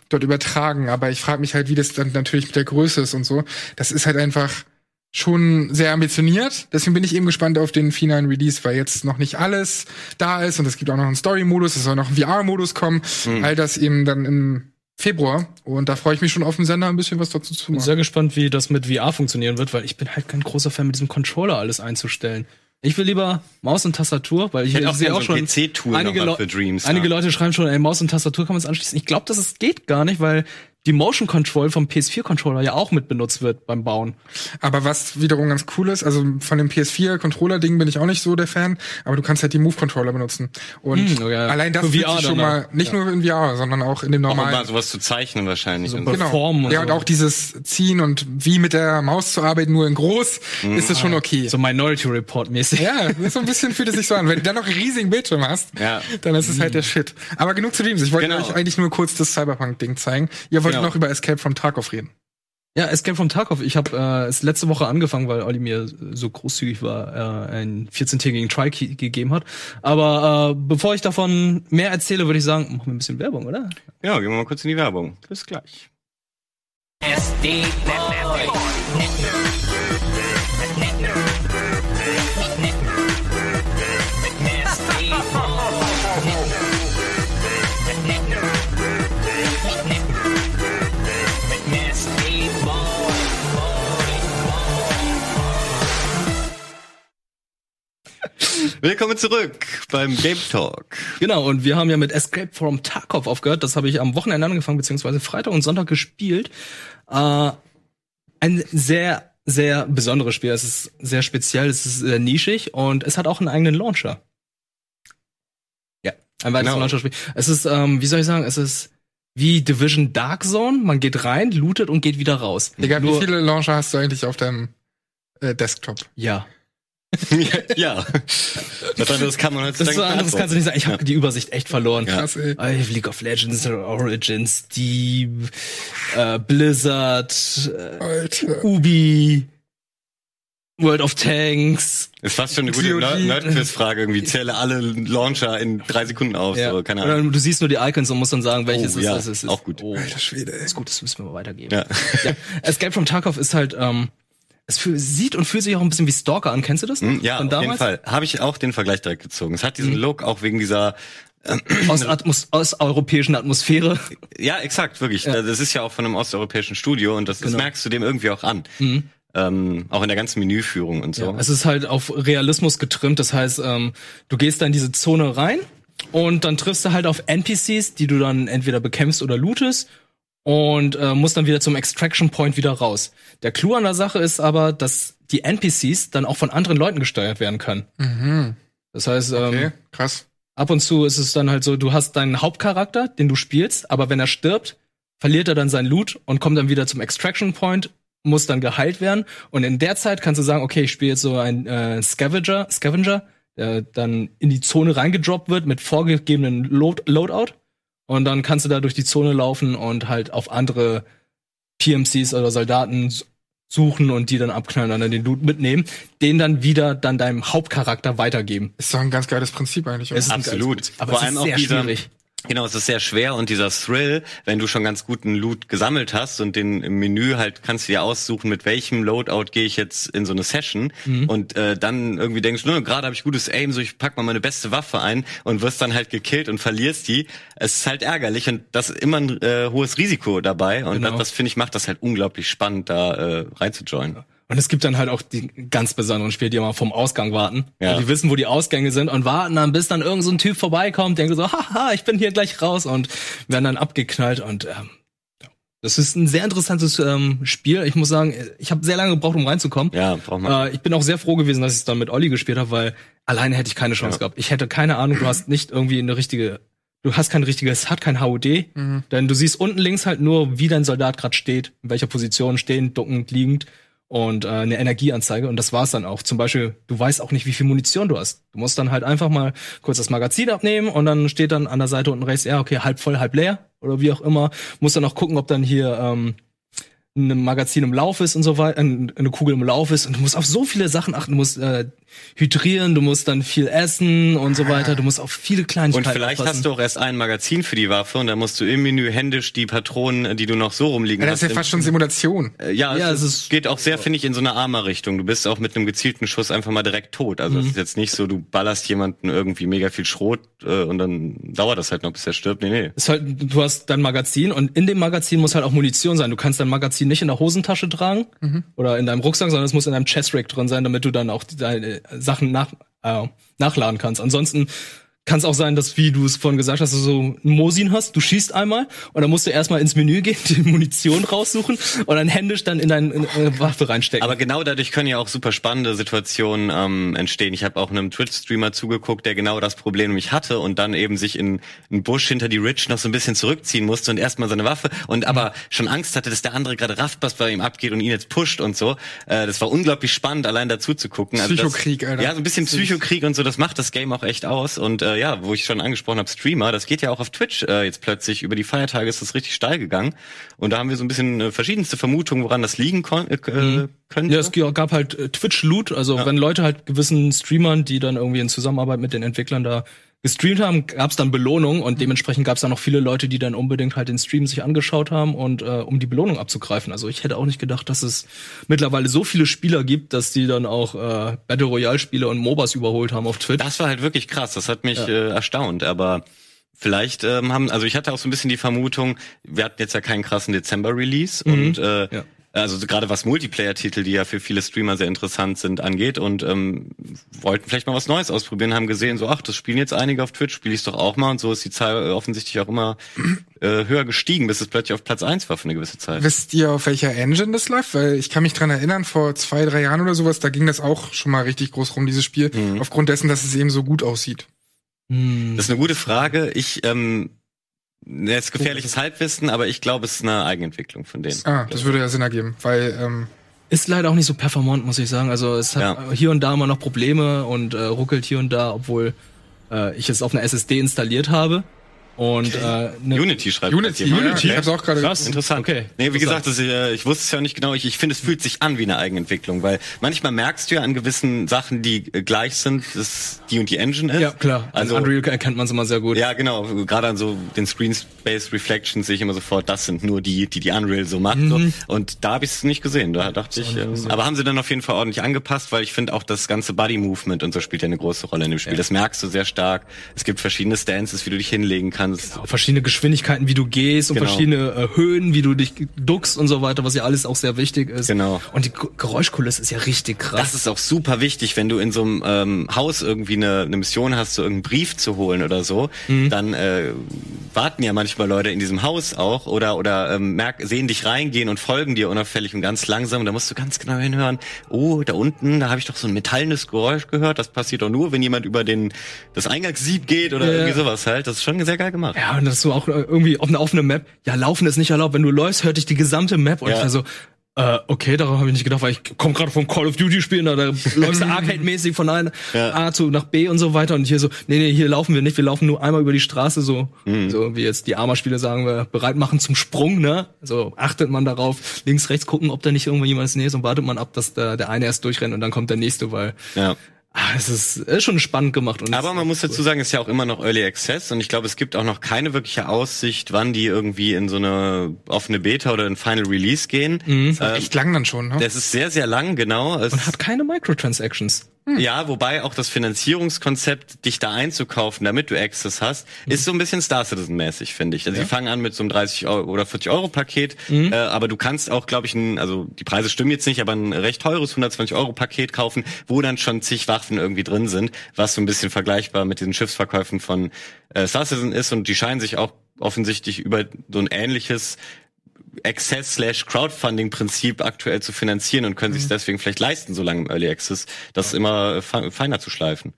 dort übertragen. Aber ich frage mich halt, wie das dann natürlich mit der Größe ist und so. Das ist halt einfach schon sehr ambitioniert. Deswegen bin ich eben gespannt auf den finalen Release, weil jetzt noch nicht alles da ist und es gibt auch noch einen Story-Modus, es soll noch ein VR-Modus kommen. All das eben dann im Februar. Und da freue ich mich schon auf den Sender ein bisschen was dazu zu bin machen. sehr gespannt, wie das mit VR funktionieren wird, weil ich bin halt kein großer Fan, mit diesem Controller alles einzustellen. Ich will lieber Maus und Tastatur, weil ich, auch sehe auch so ein schon PC-Tool einige, Leu- Dreams, einige ja. Leute schreiben schon, ey, Maus und Tastatur kann man es anschließen. Ich glaube, dass es geht gar nicht, weil die Motion Control vom PS4-Controller ja auch mit benutzt wird beim Bauen. Aber was wiederum ganz cool ist, also von dem PS4-Controller-Ding bin ich auch nicht so der Fan, aber du kannst halt die Move-Controller benutzen. Und Hm, oh ja. allein das Für fühlt VR sich schon dann mal, auch. nicht Ja. nur in VR, sondern auch in dem Auch normalen. mal sowas zu zeichnen wahrscheinlich. So Genau. Formen und ja, so. und auch dieses Ziehen und wie mit der Maus zu arbeiten, nur in groß, ist es schon okay. So Minority Report mäßig. Ja, so ein bisschen fühlt es sich so an. Wenn du dann noch einen riesigen Bildschirm hast, Ja. dann ist es halt der Shit. Aber genug zu Dreams. Ich wollte Genau. euch eigentlich nur kurz das Cyberpunk-Ding zeigen. Ihr wolltet Genau. noch über Escape from Tarkov reden. Ja, Escape from Tarkov. Ich habe äh, es letzte Woche angefangen, weil Olli mir so großzügig war, äh, einen 14-tägigen Try ge- gegeben hat. Aber äh, bevor ich davon mehr erzähle, würde ich sagen, machen wir ein bisschen Werbung, oder? Ja, gehen wir mal kurz in die Werbung. Bis gleich. SD Boy. Willkommen zurück beim Game Talk. Genau, und wir haben ja mit Escape from Tarkov aufgehört. Das habe ich am Wochenende angefangen, beziehungsweise Freitag und Sonntag gespielt. Äh, ein sehr, sehr besonderes Spiel. Es ist sehr speziell, es ist sehr nischig und es hat auch einen eigenen Launcher. Ja, ein weiteres Genau. Launcher-Spiel. Es ist, ähm, wie soll ich sagen, es ist wie Division Dark Zone. Man geht rein, lootet und geht wieder raus. Digga, wie Nur- viele Launcher hast du eigentlich auf deinem äh, Desktop? Ja. ja. Was anderes kann man Das ist so anderes kannst du nicht sagen. Ich habe die Übersicht echt verloren. Ja. Krass, ey. League of Legends, Origins, Steam, äh, Blizzard, äh. Ubi, World of Tanks. Ist fast schon eine gute Nerd-Quiz-Frage irgendwie. Zähle alle Launcher in drei Sekunden auf. So, keine Ahnung. du siehst nur die Icons und musst dann sagen, welches Oh, ist ja, das. Ist, auch gut. Oh, Alter Schwede, ey. ist gut, das müssen wir mal weitergeben. Ja. Ja. Escape from Tarkov ist halt, ähm, es fühl, sieht und fühlt sich auch ein bisschen wie Stalker an. Kennst du das? Hm, Ja, Von auf jeden damals? Fall. Habe ich auch den Vergleich direkt gezogen. Es hat diesen Look auch wegen dieser Aus, Atmos aus europäischen Atmosphäre. Ja, exakt, wirklich. Das ist ja auch von einem osteuropäischen Studio und das, das Genau. merkst du dem irgendwie auch an. Ähm, auch in der ganzen Menüführung und so. Ja, es ist halt auf Realismus getrimmt. Das heißt, ähm, du gehst da in diese Zone rein und dann triffst du halt auf NPCs, die du dann entweder bekämpfst oder lootest und äh, musst dann wieder zum Extraction Point wieder raus. Der Clou an der Sache ist aber, dass die NPCs dann auch von anderen Leuten gesteuert werden können. Mhm. Das heißt, ähm, Okay, krass. ab und zu ist es dann halt so, du hast deinen Hauptcharakter, den du spielst, aber wenn er stirbt, verliert er dann sein Loot und kommt dann wieder zum Extraction Point, muss dann geheilt werden. Und in der Zeit kannst du sagen, okay, ich spiele jetzt so einen äh, Scavenger, Scavenger, der dann in die Zone reingedroppt wird mit vorgegebenen Load Loadout. Und dann kannst du da durch die Zone laufen und halt auf andere PMCs oder Soldaten suchen und die dann abknallen und dann den Loot mitnehmen, den dann wieder dann deinem Hauptcharakter weitergeben. Ist doch ein ganz geiles Prinzip eigentlich. oder? Es ist Absolut. Aber Vor es allem ist auch sehr dieser, schwierig. Genau, es ist sehr schwer und dieser Thrill, wenn du schon ganz guten Loot gesammelt hast und den im Menü halt kannst du dir aussuchen, mit welchem Loadout gehe ich jetzt in so eine Session Mhm. und äh, dann irgendwie denkst du, "Nö, gerade habe ich gutes Aim, so ich pack mal meine beste Waffe ein und wirst dann halt gekillt und verlierst die. Es ist halt ärgerlich und das ist immer ein äh, hohes Risiko dabei und Genau. das, das finde ich macht das halt unglaublich spannend, da äh, reinzujoinen. Und es gibt dann halt auch die ganz besonderen Spiele, die immer vom Ausgang warten. Ja. Die wissen, wo die Ausgänge sind und warten dann, bis dann irgend so ein Typ vorbeikommt, denkt so, haha, ich bin hier gleich raus und werden dann abgeknallt und ähm, ja. das ist ein sehr interessantes ähm, Spiel. Ich muss sagen, ich habe sehr lange gebraucht, um reinzukommen. Ja, braucht man. Äh, ich bin auch sehr froh gewesen, dass ich es dann mit Olli gespielt habe, weil alleine hätte ich keine Chance Ja. gehabt. Ich hätte keine Ahnung, du hast nicht irgendwie eine richtige, du hast kein richtiges, es hat kein HUD, denn du siehst unten links halt nur, wie dein Soldat gerade steht, in welcher Position, stehend, duckend, liegend und äh, eine Energieanzeige und das war's dann auch. Zum Beispiel, du weißt auch nicht, wie viel Munition du hast. Du musst dann halt einfach mal kurz das Magazin abnehmen und dann steht dann an der Seite unten rechts, ja, okay, halb voll, halb leer oder wie auch immer. Musst dann auch gucken, ob dann hier ähm, ein Magazin im Lauf ist und so weiter, eine Kugel im Lauf ist und du musst auf so viele Sachen achten, du musst äh, hydrieren, du musst dann viel essen und so weiter, du musst auf viele Und Kleinigkeiten vielleicht aufpassen. hast du auch erst ein Magazin für die Waffe und dann musst du im Menü händisch die Patronen, die du noch so rumliegen Ja, das hast. ist ja fast schon Simulation. Äh, Ja, Ja, es, es geht auch sehr, finde ich, in so eine Armer-Richtung. Du bist auch mit einem gezielten Schuss einfach mal direkt tot. Also es Mhm. ist jetzt nicht so, du ballerst jemanden irgendwie mega viel Schrot äh, und dann dauert das halt noch, bis er stirbt. Nee, nee. ist halt, du hast dein Magazin und in dem Magazin muss halt auch Munition sein. Du kannst dein Magazin nicht in der Hosentasche tragen oder in deinem Rucksack, sondern es muss in deinem Chestrack drin sein, damit du dann auch deine Sachen nach, äh, nachladen kannst. Ansonsten kann es auch sein, dass, wie du es vorhin gesagt hast, du so einen Mosin hast, du schießt einmal und dann musst du erstmal ins Menü gehen, die Munition raussuchen und dann händisch dann in deine in, äh, Waffe reinstecken. Aber genau dadurch können ja auch super spannende Situationen ähm, entstehen. Ich habe auch einem Twitch-Streamer zugeguckt, der genau das Problem nämlich hatte und dann eben sich in einen Busch hinter die Ridge noch so ein bisschen zurückziehen musste und erstmal seine Waffe und aber schon Angst hatte, dass der andere gerade rafft, was bei ihm abgeht und ihn jetzt pusht und so. Äh, das war unglaublich spannend, allein dazu zu gucken. Also das- Psychokrieg, Alter. Ja, so ein bisschen Psychokrieg und so, das macht das Game auch echt aus. Und äh, äh, ja, wo ich schon angesprochen habe, Streamer, das geht ja auch auf Twitch äh, jetzt plötzlich. Über die Feiertage ist das richtig steil gegangen. Und da haben wir so ein bisschen äh, verschiedenste Vermutungen, woran das liegen kon- äh, äh, könnte. Ja, es gab halt äh, Twitch-Loot, also wenn Leute halt gewissen Streamern, die dann irgendwie in Zusammenarbeit mit den Entwicklern da gestreamt haben, gab es dann Belohnung und dementsprechend gab es dann noch viele Leute, die dann unbedingt halt den Stream sich angeschaut haben und äh, um die Belohnung abzugreifen. Also ich hätte auch nicht gedacht, dass es mittlerweile so viele Spieler gibt, dass die dann auch äh, Battle Royale Spiele und MOBAs überholt haben auf Twitch. Das war halt wirklich krass. Das hat mich äh, erstaunt. Aber vielleicht ähm, haben, also ich hatte auch so ein bisschen die Vermutung, wir hatten jetzt ja keinen krassen Dezember-Release und äh, Ja. Also gerade was Multiplayer-Titel, die ja für viele Streamer sehr interessant sind, angeht und ähm, wollten vielleicht mal was Neues ausprobieren, haben gesehen, so ach, das spielen jetzt einige auf Twitch, spiele ich doch auch mal und so ist die Zahl offensichtlich auch immer äh, höher gestiegen, bis es plötzlich auf Platz eins war für eine gewisse Zeit. Wisst ihr, auf welcher Engine das läuft? Weil ich kann mich dran erinnern, vor zwei, drei Jahren oder sowas, da ging das auch schon mal richtig groß rum, dieses Spiel. Mhm. Aufgrund dessen, dass es eben so gut aussieht. Hm. Das ist eine gute Frage. Ich ähm, ja, ist gefährliches Halbwissen, aber ich glaube, es ist eine Eigenentwicklung von denen. Ah, das würde ja Sinn ergeben, weil ähm, Ist leider auch nicht so performant, muss ich sagen. Also es hat Ja. hier und da immer noch Probleme und äh, ruckelt hier und da, obwohl äh, ich es auf einer SSD installiert habe. Und äh, ne, Unity schreibt Unity, ja, Unity? ich hab's auch gerade Krass. Interessant. Okay. Nee, wie gesagt, das, äh, ich wusste es ja nicht genau. Ich, ich finde, es fühlt sich an wie eine Eigenentwicklung, weil manchmal merkst du ja an gewissen Sachen, die äh, gleich sind, dass die und die Engine ist. ja klar. Also Also Unreal erkennt man es immer sehr gut. ja, genau. Gerade an so den Screen-Based Reflections sehe ich immer sofort, das sind nur die, die die Unreal so macht. So. Und da habe ich es nicht gesehen. Da dachte ich, äh, aber haben sie dann auf jeden Fall ordentlich angepasst, weil ich finde auch das ganze Body-Movement und so spielt ja eine große Rolle in dem Spiel. Das merkst du sehr stark. Es gibt verschiedene Stances, wie du dich hinlegen kannst. Verschiedene Geschwindigkeiten, wie du gehst und Genau. verschiedene äh, Höhen, wie du dich duckst und so weiter, was ja alles auch sehr wichtig ist. Genau. Und die Ge- Geräuschkulisse ist ja richtig krass. Das ist auch super wichtig, wenn du in so einem ähm, Haus irgendwie eine, eine Mission hast, so irgendeinen Brief zu holen oder so, dann äh, warten ja manchmal Leute in diesem Haus auch oder oder ähm, merk, sehen dich reingehen und folgen dir unauffällig und ganz langsam. Und da musst du ganz genau hinhören. Oh, da unten, da habe ich doch so ein metallenes Geräusch gehört. Das passiert doch nur, wenn jemand über den das Eingangssieb geht oder Ja. irgendwie sowas halt. Das ist schon sehr geil gemacht. ja, und das ist so auch äh, irgendwie auf einer offenen Map. Ja, laufen ist nicht erlaubt. Wenn du läufst, hört dich die gesamte Map. Und Ja. ich war so, äh, okay, darauf habe ich nicht gedacht, weil ich komme gerade vom Call of Duty spielen, da, da läufst du Arcade-mäßig von einer Ja. A zu nach B und so weiter. Und hier so, nee, nee, hier laufen wir nicht, wir laufen nur einmal über die Straße, so, Mhm. so wie jetzt die Arma-Spieler sagen wir, bereit machen zum Sprung, ne? So achtet man darauf, links, rechts gucken, ob da nicht irgendwo jemand ist näher ist und wartet man ab, dass der, der eine erst durchrennt und dann kommt der nächste, weil Ja. Ah, es ist, ist schon spannend gemacht. Und Aber man muss dazu sagen, es ist ja auch immer noch Early Access und ich glaube, es gibt auch noch keine wirkliche Aussicht, wann die irgendwie in so eine offene Beta oder in Final Release gehen. Ähm, echt lang dann schon, ne? das ist sehr, sehr lang, genau. Es, und hat keine Microtransactions. Ja, wobei auch das Finanzierungskonzept, dich da einzukaufen, damit du Access hast, ist so ein bisschen Star Citizen-mäßig, finde ich. Also die fangen an mit so einem 30 Euro oder 40 Euro Paket, äh, aber du kannst auch, glaube ich, ein, also die Preise stimmen jetzt nicht, aber ein recht teures 120 Euro Paket kaufen, wo dann schon zig Waffen irgendwie drin sind, was so ein bisschen vergleichbar mit diesen Schiffsverkäufen von äh, Star Citizen ist und die scheinen sich auch offensichtlich über so ein ähnliches Access slash Crowdfunding Prinzip aktuell zu finanzieren und können sich deswegen vielleicht leisten, so lange im Early Access, das immer äh, fe- feiner zu schleifen.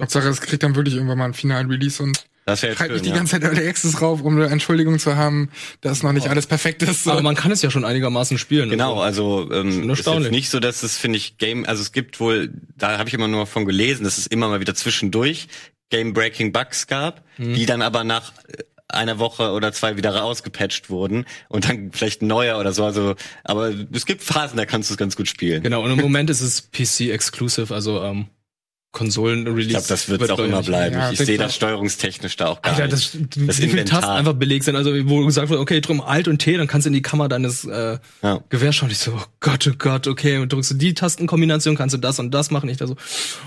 Hauptsache, es kriegt dann wirklich irgendwann mal einen finalen Release und Das schön, nicht die ja. ganze Zeit Early Access rauf, um eine Entschuldigung zu haben, dass noch nicht alles perfekt ist. Aber man kann es ja schon einigermaßen spielen. Genau, Also. also ähm, ist jetzt nicht so, dass es finde ich Game, also es gibt wohl, da habe ich immer nur von gelesen, dass es immer mal wieder zwischendurch Game Breaking Bugs gab, Mhm. die dann aber nach einer Woche oder zwei wieder rausgepatcht wurden und dann vielleicht ein neuer oder so. Also, aber es gibt Phasen, da kannst du es ganz gut spielen. Genau, und im Moment ist es PC-exclusive, also ähm, Konsolen-Release. Ich glaube, das wird auch immer nicht. bleiben. Ja, ich sehe das steuerungstechnisch da auch gar Alter, nicht. das, das Das wie viele Inventar. Tasten einfach belegt sind. Also, wo gesagt wird, okay, drum Alt und T, dann kannst du in die Kammer deines äh, Ja. Gewehrs schauen. Ich so, oh Gott, oh Gott, okay, und drückst du die Tastenkombination, kannst du das und das machen. Ich da so,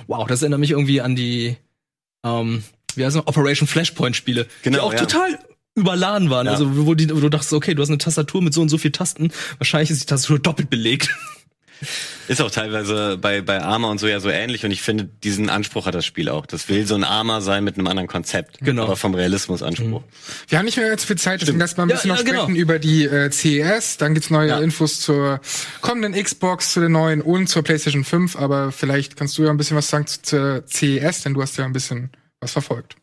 wow, das erinnert mich irgendwie an die, ähm, wie heißt es, Operation Flashpoint-Spiele, die Genau, auch ja. total überladen waren. Ja. Also, wo, die, wo du dachtest, okay, du hast eine Tastatur mit so und so viel Tasten. Wahrscheinlich ist die Tastatur doppelt belegt. Ist auch teilweise bei, bei Arma und so ja so ähnlich und ich finde, diesen Anspruch hat das Spiel auch. Das will so ein Arma sein mit einem anderen Konzept. Genau. Aber vom Realismusanspruch. Wir haben nicht mehr allzu viel Zeit, deswegen lass mal ein Ja, bisschen ja, noch sprechen genau. über die äh, CES. Dann gibt's neue Ja. Infos zur kommenden Xbox, zu der neuen und zur PlayStation 5. Aber vielleicht kannst du ja ein bisschen was sagen zu, zur CES, denn du hast ja ein bisschen was verfolgt.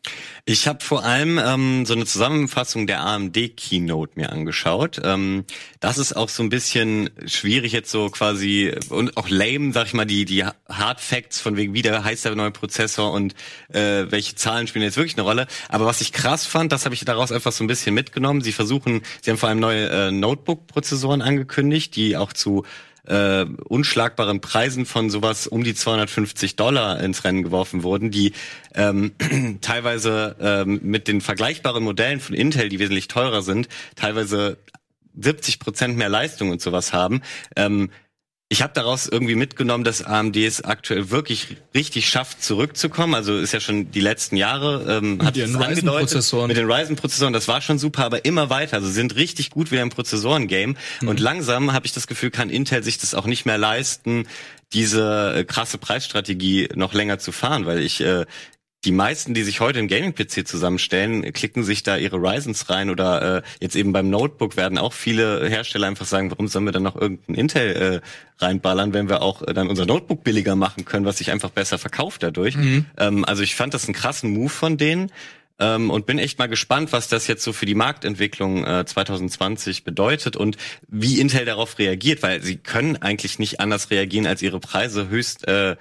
Ich habe vor allem ähm, so eine Zusammenfassung der AMD Keynote mir angeschaut. Ähm, das ist auch so ein bisschen schwierig jetzt so quasi und auch lame, sag ich mal, die die Hard Facts von wegen wie der heißt der neue Prozessor und äh, welche Zahlen spielen jetzt wirklich eine Rolle. Aber was ich krass fand, das habe ich daraus einfach so ein bisschen mitgenommen. Sie versuchen, sie haben vor allem neue äh, Notebook-Prozessoren angekündigt, die auch zu äh, unschlagbaren Preisen von sowas um die 250 Dollar ins Rennen geworfen wurden, die ähm, teilweise ähm, mit den vergleichbaren Modellen von Intel, die wesentlich teurer sind, teilweise 70 Prozent mehr Leistung und sowas haben. Ähm, ich habe daraus irgendwie mitgenommen, dass AMD es aktuell wirklich richtig schafft, zurückzukommen. Also ist ja schon die letzten Jahre ähm, hat ihren es angedeutet. Ryzen-Prozessoren. mit den Ryzen-Prozessoren. Das war schon super, aber immer weiter. Also sind richtig gut wieder im Prozessoren-Game. Und langsam habe ich das Gefühl, kann Intel sich das auch nicht mehr leisten, diese äh, krasse Preisstrategie noch länger zu fahren, weil ich äh, die meisten, die sich heute im Gaming-PC zusammenstellen, klicken sich da ihre Ryzens rein oder äh, jetzt eben beim Notebook werden auch viele Hersteller einfach sagen, warum sollen wir dann noch irgendein Intel äh, reinballern, wenn wir auch äh, dann unser Notebook billiger machen können, was sich einfach besser verkauft dadurch. Ähm, also ich fand das einen krassen Move von denen. Ähm, und bin echt mal gespannt, was das jetzt so für die Marktentwicklung äh, 2020 bedeutet und wie Intel darauf reagiert, weil sie können eigentlich nicht anders reagieren, als ihre Preise höchst äh,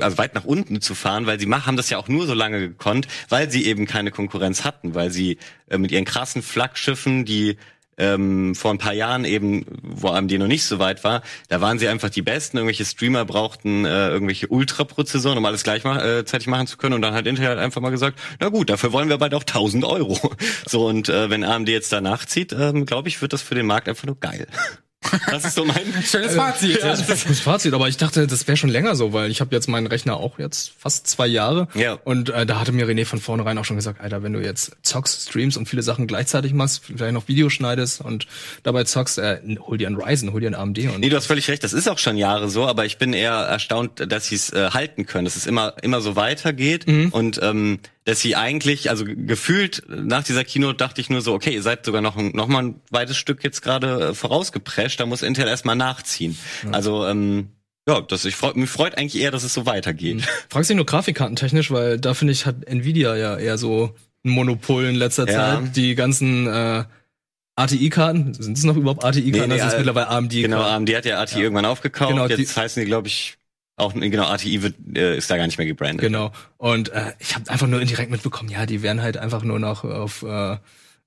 also weit nach unten zu fahren, weil sie haben das ja auch nur so lange gekonnt, weil sie eben keine Konkurrenz hatten, weil sie äh, mit ihren krassen Flaggschiffen, die ähm, vor ein paar Jahren eben, wo AMD noch nicht so weit war, da waren sie einfach die Besten. Irgendwelche Streamer brauchten äh, irgendwelche Ultra-Prozessoren, um alles gleichzeitig machen zu können. Und dann hat Intel halt einfach mal gesagt, na gut, dafür wollen wir bald auch 1000 Euro. So, und äh, wenn AMD jetzt danach zieht, ähm, glaube ich, wird das für den Markt einfach nur geil. Das ist so mein... Schönes Fazit. Das ist das Fazit, aber ich dachte, das wäre schon länger so, weil ich habe jetzt meinen Rechner auch jetzt fast zwei Jahre. Ja. Und äh, da hatte mir René von vornherein auch schon gesagt, Alter, wenn du jetzt zockst, streamst und viele Sachen gleichzeitig machst, vielleicht noch Videos schneidest und dabei zockst, äh, hol dir einen Ryzen, hol dir einen AMD und Nee, du hast völlig recht, das ist auch schon Jahre so, aber ich bin eher erstaunt, dass sie es äh, halten können, dass es immer, immer so weitergeht und ähm, dass sie eigentlich, also ge- gefühlt nach dieser Keynote dachte ich nur so, okay, ihr seid sogar noch, ein- noch mal ein weites Stück jetzt gerade äh, vorausgeprescht, da muss Intel erstmal nachziehen. Also ähm, ja, das ich freu, mich freut eigentlich eher, dass es so weitergeht. Fragst dich nur grafikkartentechnisch, weil da finde ich, hat Nvidia ja eher so ein Monopol in letzter Ja. Zeit. Die ganzen äh, ATI-Karten, sind es noch überhaupt ATI-Karten? Nee, nee, das ist äh, mittlerweile AMD. Genau, AMD hat ja ATI irgendwann aufgekauft, Genau, die- jetzt heißen die, glaube ich, auch genau, ATI wird, äh, ist da gar nicht mehr gebrandet. Genau. Und äh, ich habe einfach nur indirekt mitbekommen, ja, die werden halt einfach nur noch auf äh,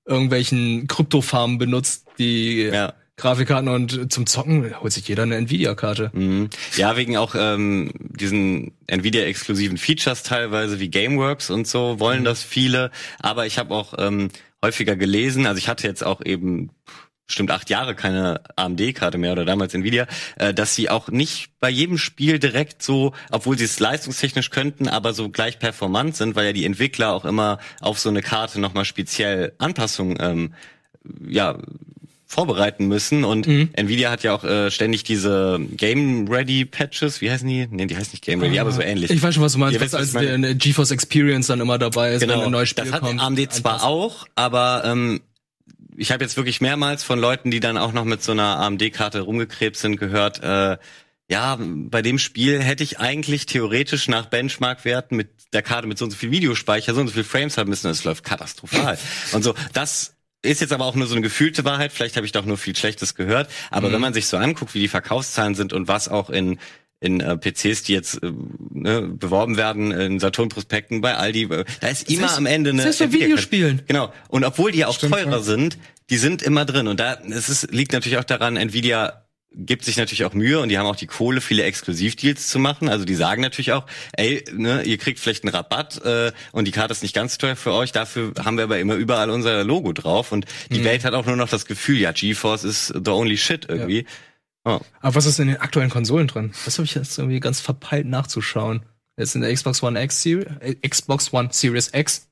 irgendwelchen Kryptofarmen benutzt, die Ja. Grafikkarten und zum Zocken holt sich jeder eine Nvidia-Karte. Mhm. Ja, wegen auch ähm, diesen Nvidia-exklusiven Features teilweise wie Gameworks und so wollen das viele. Aber ich habe auch ähm, häufiger gelesen, also ich hatte jetzt auch eben bestimmt acht Jahre keine AMD-Karte mehr oder damals Nvidia, äh, dass sie auch nicht bei jedem Spiel direkt so, obwohl sie es leistungstechnisch könnten, aber so gleich performant sind, weil ja die Entwickler auch immer auf so eine Karte nochmal speziell Anpassungen ähm, ja, vorbereiten müssen und Nvidia hat ja auch äh, ständig diese Game Ready Patches, wie heißen die? Nee, die heißen nicht Game Ready, aber so ähnlich. Ich weiß schon, was du meinst, Ihr was als der GeForce Experience dann immer dabei ist, wenn ein neues Spiel das hat kommt. AMD zwar auch, aber ähm, ich habe jetzt wirklich mehrmals von Leuten, die dann auch noch mit so einer AMD-Karte rumgekrebst sind, gehört, äh, ja, bei dem Spiel hätte ich eigentlich theoretisch nach Benchmark-Werten mit der Karte mit so und so viel Videospeicher, so und so viel Frames haben müssen, es läuft katastrophal. und so, das ist jetzt aber auch nur so eine gefühlte Wahrheit, vielleicht habe ich doch nur viel Schlechtes gehört, aber wenn man sich so anguckt, wie die Verkaufszahlen sind und was auch in in äh, PCs, die jetzt äh, ne, beworben werden, in Saturn-Prospekten, bei Aldi, äh, da ist immer am Ende eine selbst bei Nvidia- Videospielen. Genau. Und obwohl die ja auch Stimmt, teurer ja. sind, die sind immer drin. Und da, es ist, liegt natürlich auch daran, Nvidia gibt sich natürlich auch Mühe und die haben auch die Kohle, viele Exklusivdeals zu machen. Also die sagen natürlich auch, ey, ne, ihr kriegt vielleicht einen Rabatt äh, und die Karte ist nicht ganz teuer für euch, dafür haben wir aber immer überall unser Logo drauf. Und die Welt hat auch nur noch das Gefühl, ja, GeForce ist the only shit irgendwie. Oh. Aber was ist in den aktuellen Konsolen drin? Das habe ich jetzt irgendwie ganz verpeilt nachzuschauen. Jetzt in der Xbox One X Series, äh, Xbox One Series X.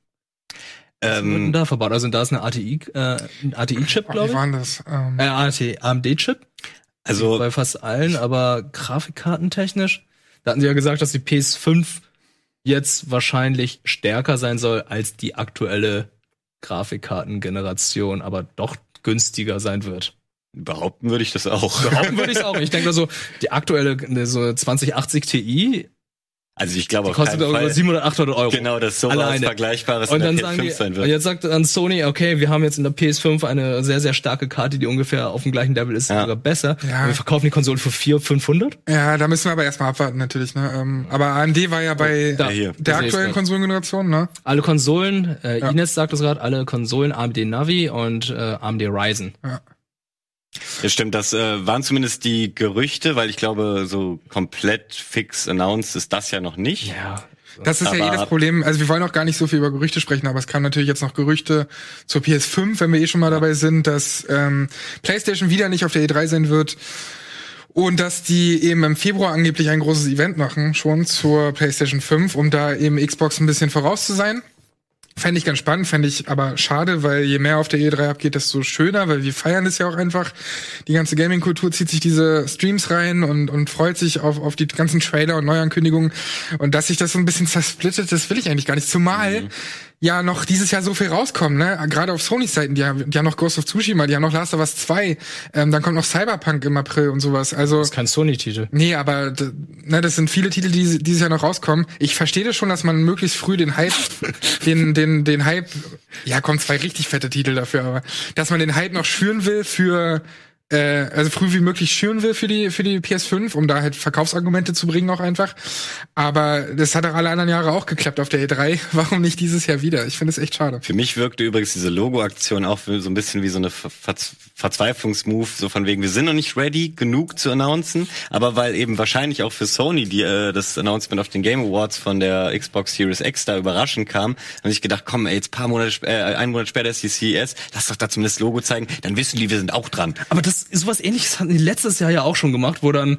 Was wird denn Ähm, da verbaut? Also da ist eine ATI, äh, ein ATI-Chip, Wie glaube ich. waren das? Ähm, Äh, AT, AMD-Chip. also bei fast allen, aber grafikkartentechnisch. Da hatten sie ja gesagt, dass die PS5 jetzt wahrscheinlich stärker sein soll als die aktuelle Grafikkartengeneration, aber doch günstiger sein wird. Behaupten würde ich das auch. Behaupten würde ich es auch. Ich denke so, die aktuelle, so 2080 Ti Also ich glaube auf Kostet Fall. 700, 800 Euro. Genau, dass sowas Alleine. Vergleichbares Und in der dann sagen PS5 die, sein und wird. jetzt sagt dann Sony, okay, wir haben jetzt in der PS5 eine sehr, sehr starke Karte, die ungefähr auf dem gleichen Level ist, Ja. sogar besser. Ja. Und wir verkaufen die Konsole für 400, 500. Ja, da müssen wir aber erstmal abwarten natürlich. Ne? Ähm, aber AMD war ja bei da, hier. der da sehe ich's aktuellen. Konsolengeneration, ne? Alle Konsolen, äh, Ja. Ines sagt es gerade, alle Konsolen AMD Navi und äh, AMD Ryzen. Das stimmt, das äh, waren zumindest die Gerüchte, weil ich glaube, so komplett fix announced ist das ja noch nicht. Ja. Das ist ja eh Aber- das Problem. Also wir wollen auch gar nicht so viel über Gerüchte sprechen, aber es kamen natürlich jetzt noch Gerüchte zur PS5, wenn wir eh schon mal dabei sind, dass ähm, PlayStation wieder nicht auf der E3 sein wird. Und dass die eben im Februar angeblich ein großes Event machen, schon zur PlayStation 5, um da eben Xbox ein bisschen voraus zu sein. Fände ich ganz spannend, fände ich aber schade, weil je mehr auf der E3 abgeht, desto schöner, weil wir feiern es ja auch einfach. Die ganze Gaming-Kultur zieht sich diese Streams rein und, und freut sich auf, auf die ganzen Trailer und Neuankündigungen. Und dass sich das so ein bisschen zersplittet, das will ich eigentlich gar nicht. Zumal ja noch dieses Jahr so viel rauskommt, ne? Gerade auf Sony's Seiten, die haben, die haben noch Ghost of Tsushima, die haben noch Last of Us 2, ähm, dann kommt noch Cyberpunk im April und sowas. Also Das ist kein Sony-Titel. Nee, aber ne, das sind viele Titel, die dieses Jahr noch rauskommen. Ich verstehe das schon, dass man möglichst früh den Hype, den, den, den Hype, ja, kommen zwei richtig fette Titel dafür, aber dass man den Hype noch schüren will für, äh, also früh wie möglich schüren will für die, für die PS5, um da halt Verkaufsargumente zu bringen auch einfach. Aber das hat auch alle anderen Jahre auch geklappt auf der E3. Warum nicht dieses Jahr wieder? Ich finde es echt schade. Für mich wirkte übrigens diese Logo-Aktion auch so ein bisschen wie so eine Ver Ver Verzweiflungsmove, so von wegen, wir sind noch nicht ready genug zu announcen, aber weil eben wahrscheinlich auch für Sony die, äh, das Announcement auf den Game Awards von der Xbox Series X da überraschend kam, habe ich gedacht, komm, ey, jetzt paar Monate, äh, ein Monat später ist die CES, lass doch da zumindest das Logo zeigen, dann wissen die, wir sind auch dran. Aber das ist sowas ähnliches hatten die letztes Jahr ja auch schon gemacht, wo dann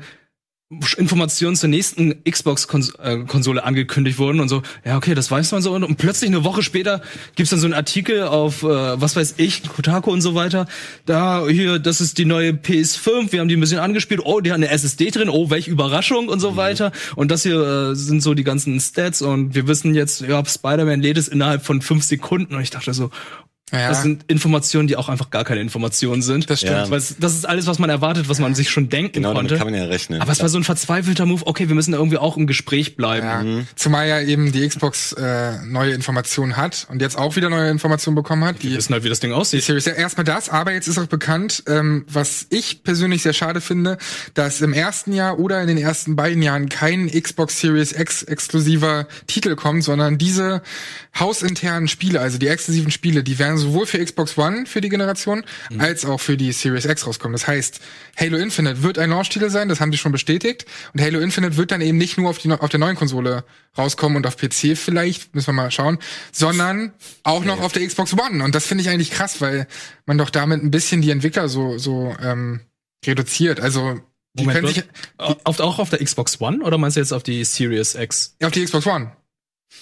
Informationen zur nächsten Xbox-Konsole angekündigt wurden und so, ja, okay, das weiß man so. Und, plötzlich eine Woche später gibt's dann so einen Artikel auf, äh, was weiß ich, Kotaku und so weiter. Da, hier, das ist die neue PS5, wir haben die ein bisschen angespielt. Oh, die hat eine SSD drin, oh, welche Überraschung und so weiter. Und das hier äh, sind so die ganzen Stats und wir wissen jetzt, ja, Spider-Man lädt es innerhalb von fünf Sekunden. Und ich dachte so, Ja. das sind Informationen, die auch einfach gar keine Informationen sind. Das stimmt. Ja. Das ist alles, was man erwartet, was man sich schon denken Genau, konnte. kann man ja rechnen. Aber es war so ein verzweifelter Move, okay, wir müssen irgendwie auch im Gespräch bleiben. Ja, zumal ja eben die Xbox äh, neue Informationen hat und jetzt auch wieder neue Informationen bekommen hat. Die Wir wissen halt, wie das Ding Die aussieht. Series. Ja, erstmal das, aber jetzt ist auch bekannt, ähm, was ich persönlich sehr schade finde, dass im ersten Jahr oder in den ersten beiden Jahren kein Xbox Series X exklusiver Titel kommt, sondern diese hausinternen Spiele, also die exklusiven Spiele, die werden sowohl für Xbox One für die Generation als auch für die Series X rauskommen. Das heißt, Halo Infinite wird ein Launch-Titel sein, das haben die schon bestätigt. Und Halo Infinite wird dann eben nicht nur auf, die, auf der neuen Konsole rauskommen und auf PC vielleicht, müssen wir mal schauen, sondern auch noch auf der Xbox One. Und das finde ich eigentlich krass, weil man doch damit ein bisschen die Entwickler so, so ähm, reduziert. Also die Moment, können sich auf, auch auf der Xbox One oder meinst du jetzt auf die Series X? auf die Xbox One.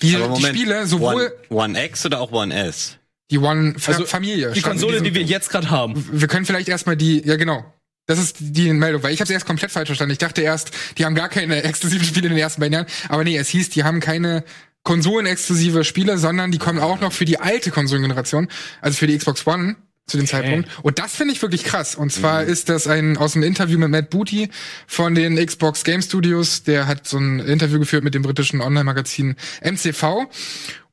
Die, die Spiele, sowohl One, One X oder auch One S? Die One Fa Also, Familie. Die Konsole, die wir jetzt gerade haben. wir können vielleicht erstmal die, ja genau. Das ist die Meldung, weil ich habe es erst komplett falsch verstanden. Ich dachte erst, die haben gar keine exklusiven Spiele in den ersten beiden Jahren. Aber nee, es hieß, die haben keine konsolenexklusive Spiele, sondern die kommen auch noch für die alte Konsolengeneration, also für die Xbox One zu dem Zeitpunkt. Und das finde ich wirklich krass. Und zwar ist das ein aus einem Interview mit Matt Booty von den Xbox Game Studios. Der hat so ein Interview geführt mit dem britischen Online-Magazin MCV.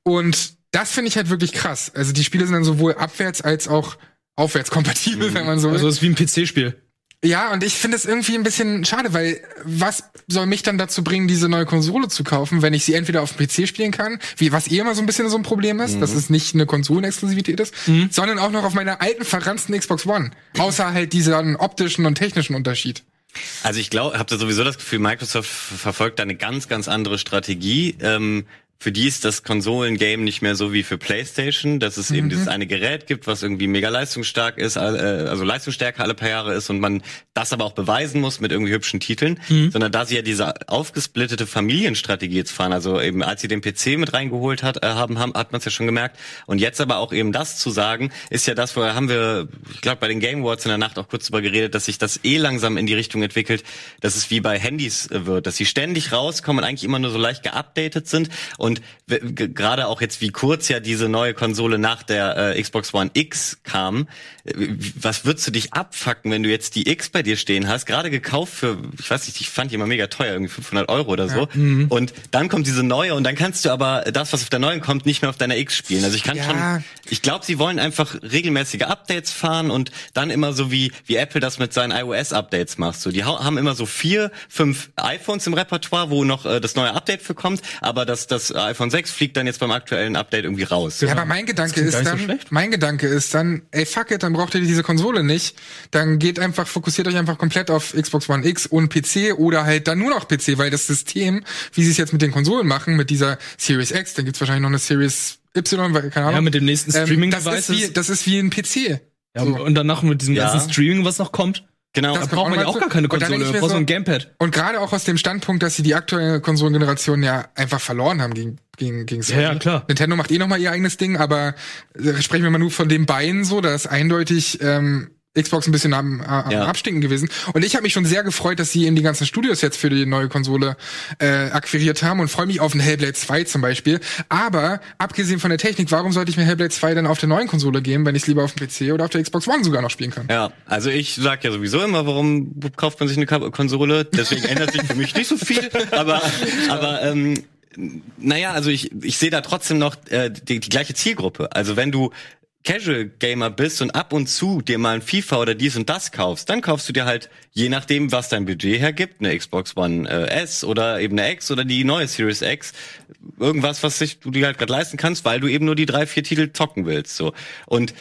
Und das finde ich halt wirklich krass. Also die Spiele sind dann sowohl abwärts als auch aufwärts kompatibel, wenn man so will. Also ist wie ein PC-Spiel. Ja, und ich finde es irgendwie ein bisschen schade, weil was soll mich dann dazu bringen, diese neue Konsole zu kaufen, wenn ich sie entweder auf dem PC spielen kann, wie was eh immer so ein bisschen so ein Problem ist, dass es nicht eine Konsolenexklusivität ist, sondern auch noch auf meiner alten verranzten Xbox One. Außer halt diesen optischen und technischen Unterschied. Also ich glaube, habt ihr sowieso das Gefühl, Microsoft verfolgt da eine ganz, ganz andere Strategie. Ähm, für die ist das Konsolengame nicht mehr so wie für PlayStation, dass es eben dieses eine Gerät gibt, was irgendwie mega leistungsstark ist, äh, also leistungsstärker alle paar Jahre ist und man das aber auch beweisen muss mit irgendwie hübschen Titeln, sondern da sie ja diese aufgesplittete Familienstrategie jetzt fahren, also eben als sie den PC mit reingeholt hat, äh, haben, haben hat man es ja schon gemerkt. Und jetzt aber auch eben das zu sagen, ist ja das, vorher haben wir, ich glaube bei den Game Awards in der Nacht auch kurz drüber geredet, dass sich das eh langsam in die Richtung entwickelt, dass es wie bei Handys äh, wird, dass sie ständig rauskommen und eigentlich immer nur so leicht geupdatet sind. Und Und gerade auch jetzt, wie kurz ja diese neue Konsole nach der äh, Xbox One X kam, äh, was würdest du dich abfacken, wenn du jetzt die X bei dir stehen hast, gerade gekauft für, ich weiß nicht, ich fand die immer mega teuer, irgendwie 500 Euro oder so. Mhm. Und dann kommt diese neue und dann kannst du aber das, was auf der neuen kommt, nicht mehr auf deiner X spielen. Also ich kann Ja. schon, ich glaube, sie wollen einfach regelmäßige Updates fahren und dann immer so wie, wie Apple das mit seinen iOS-Updates macht. So, die haben immer so vier, fünf iPhones im Repertoire, wo noch äh, das neue Update für kommt, aber das, das iPhone 6 fliegt dann jetzt beim aktuellen Update irgendwie raus. Ja, aber mein Gedanke ist so dann, schlecht. mein Gedanke ist dann, ey fuck it, dann braucht ihr diese Konsole nicht. Dann geht einfach, fokussiert euch einfach komplett auf Xbox One X und PC oder halt dann nur noch PC, weil das System, wie sie es jetzt mit den Konsolen machen, mit dieser Series X, dann gibt's wahrscheinlich noch eine Series Y, weil- keine Ahnung. Ja, mit dem nächsten Ähm, Streaming-Devices. das, ist wie, das ist wie ein PC. Ja, So. und danach mit diesem Ja. ganzen Streaming, was noch kommt, Genau. Das da braucht man ja auch gar keine Konsole, brauchst du so- ein Gamepad. Und gerade auch aus dem Standpunkt, dass sie die aktuelle Konsolengeneration ja einfach verloren haben gegen, gegen, gegen Sony. Ja, ja, klar. Nintendo macht eh noch mal ihr eigenes Ding, aber äh, sprechen wir mal nur von den beiden so, da ist eindeutig ähm, Xbox ein bisschen am, äh, am Ja. Abstinken gewesen. Und ich habe mich schon sehr gefreut, dass sie in die ganzen Studios jetzt für die neue Konsole äh, akquiriert haben und freue mich auf ein Hellblade 2 zum Beispiel. Aber abgesehen von der Technik, warum sollte ich mir Hellblade 2 dann auf der neuen Konsole geben, wenn ich es lieber auf dem PC oder auf der Xbox One sogar noch spielen kann? Ja, also ich sag ja sowieso immer, warum kauft man sich eine Konsole? Deswegen ändert sich für mich nicht so viel. Aber, aber ähm, naja, also ich, ich sehe da trotzdem noch äh, die, die gleiche Zielgruppe. Also wenn du Casual Gamer bist und ab und zu dir mal ein FIFA oder dies und das kaufst, dann kaufst du dir halt, je nachdem, was dein Budget hergibt, eine Xbox One äh, S oder eben eine X oder die neue Series X, irgendwas, was sich, du dir halt gerade leisten kannst, weil du eben nur die drei, vier Titel zocken willst. So. Und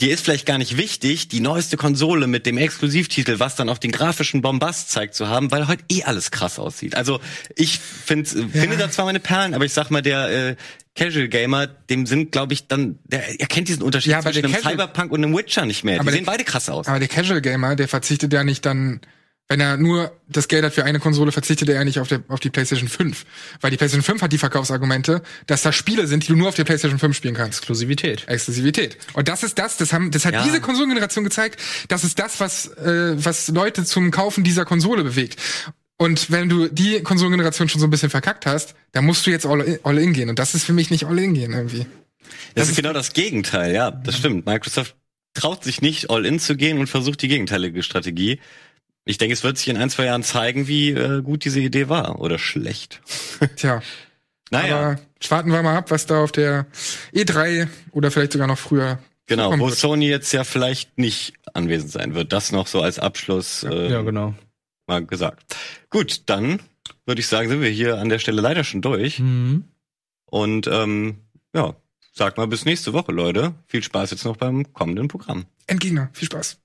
dir ist vielleicht gar nicht wichtig, die neueste Konsole mit dem Exklusivtitel, was dann auch den grafischen Bombast zeigt, zu haben, weil heute eh alles krass aussieht. Also ich find, finde da zwar meine Perlen, aber ich sag mal, der äh, Casual Gamer, dem sind, glaube ich, dann, der erkennt diesen Unterschied Ja, aber zwischen einem Casual- Cyberpunk und einem Witcher nicht mehr. Aber die der- sehen beide krass aus. Aber der Casual Gamer, der verzichtet ja nicht dann, wenn er nur das Geld hat für eine Konsole, verzichtet er ja nicht auf, der, auf die PlayStation 5. Weil die PlayStation 5 hat die Verkaufsargumente, dass da Spiele sind, die du nur auf der PlayStation 5 spielen kannst. Exklusivität. Exklusivität. Und das ist das, das haben, das hat Ja. diese Konsolengeneration gezeigt, das ist das, was, äh, was Leute zum Kaufen dieser Konsole bewegt. Und wenn du die Konsolengeneration schon so ein bisschen verkackt hast, dann musst du jetzt all in, all in gehen. Und das ist für mich nicht all in gehen irgendwie. Das, ist genau das Gegenteil, ja, das stimmt. Microsoft traut sich nicht, all in zu gehen und versucht die gegenteilige Strategie. Ich denke, es wird sich in ein, zwei Jahren zeigen, wie äh, gut diese Idee war oder schlecht. Tja. Naja, Aber warten wir mal ab, was da auf der E3 oder vielleicht sogar noch früher genau, wo wird. Sony jetzt ja vielleicht nicht anwesend sein wird. Das noch so als Abschluss äh, Ja, genau. Mal gesagt. Gut, dann würde ich sagen, sind wir hier an der Stelle leider schon durch. Mhm. Und ähm, ja, sag mal bis nächste Woche, Leute. Viel Spaß jetzt noch beim kommenden Programm. Endgegner. Viel Spaß.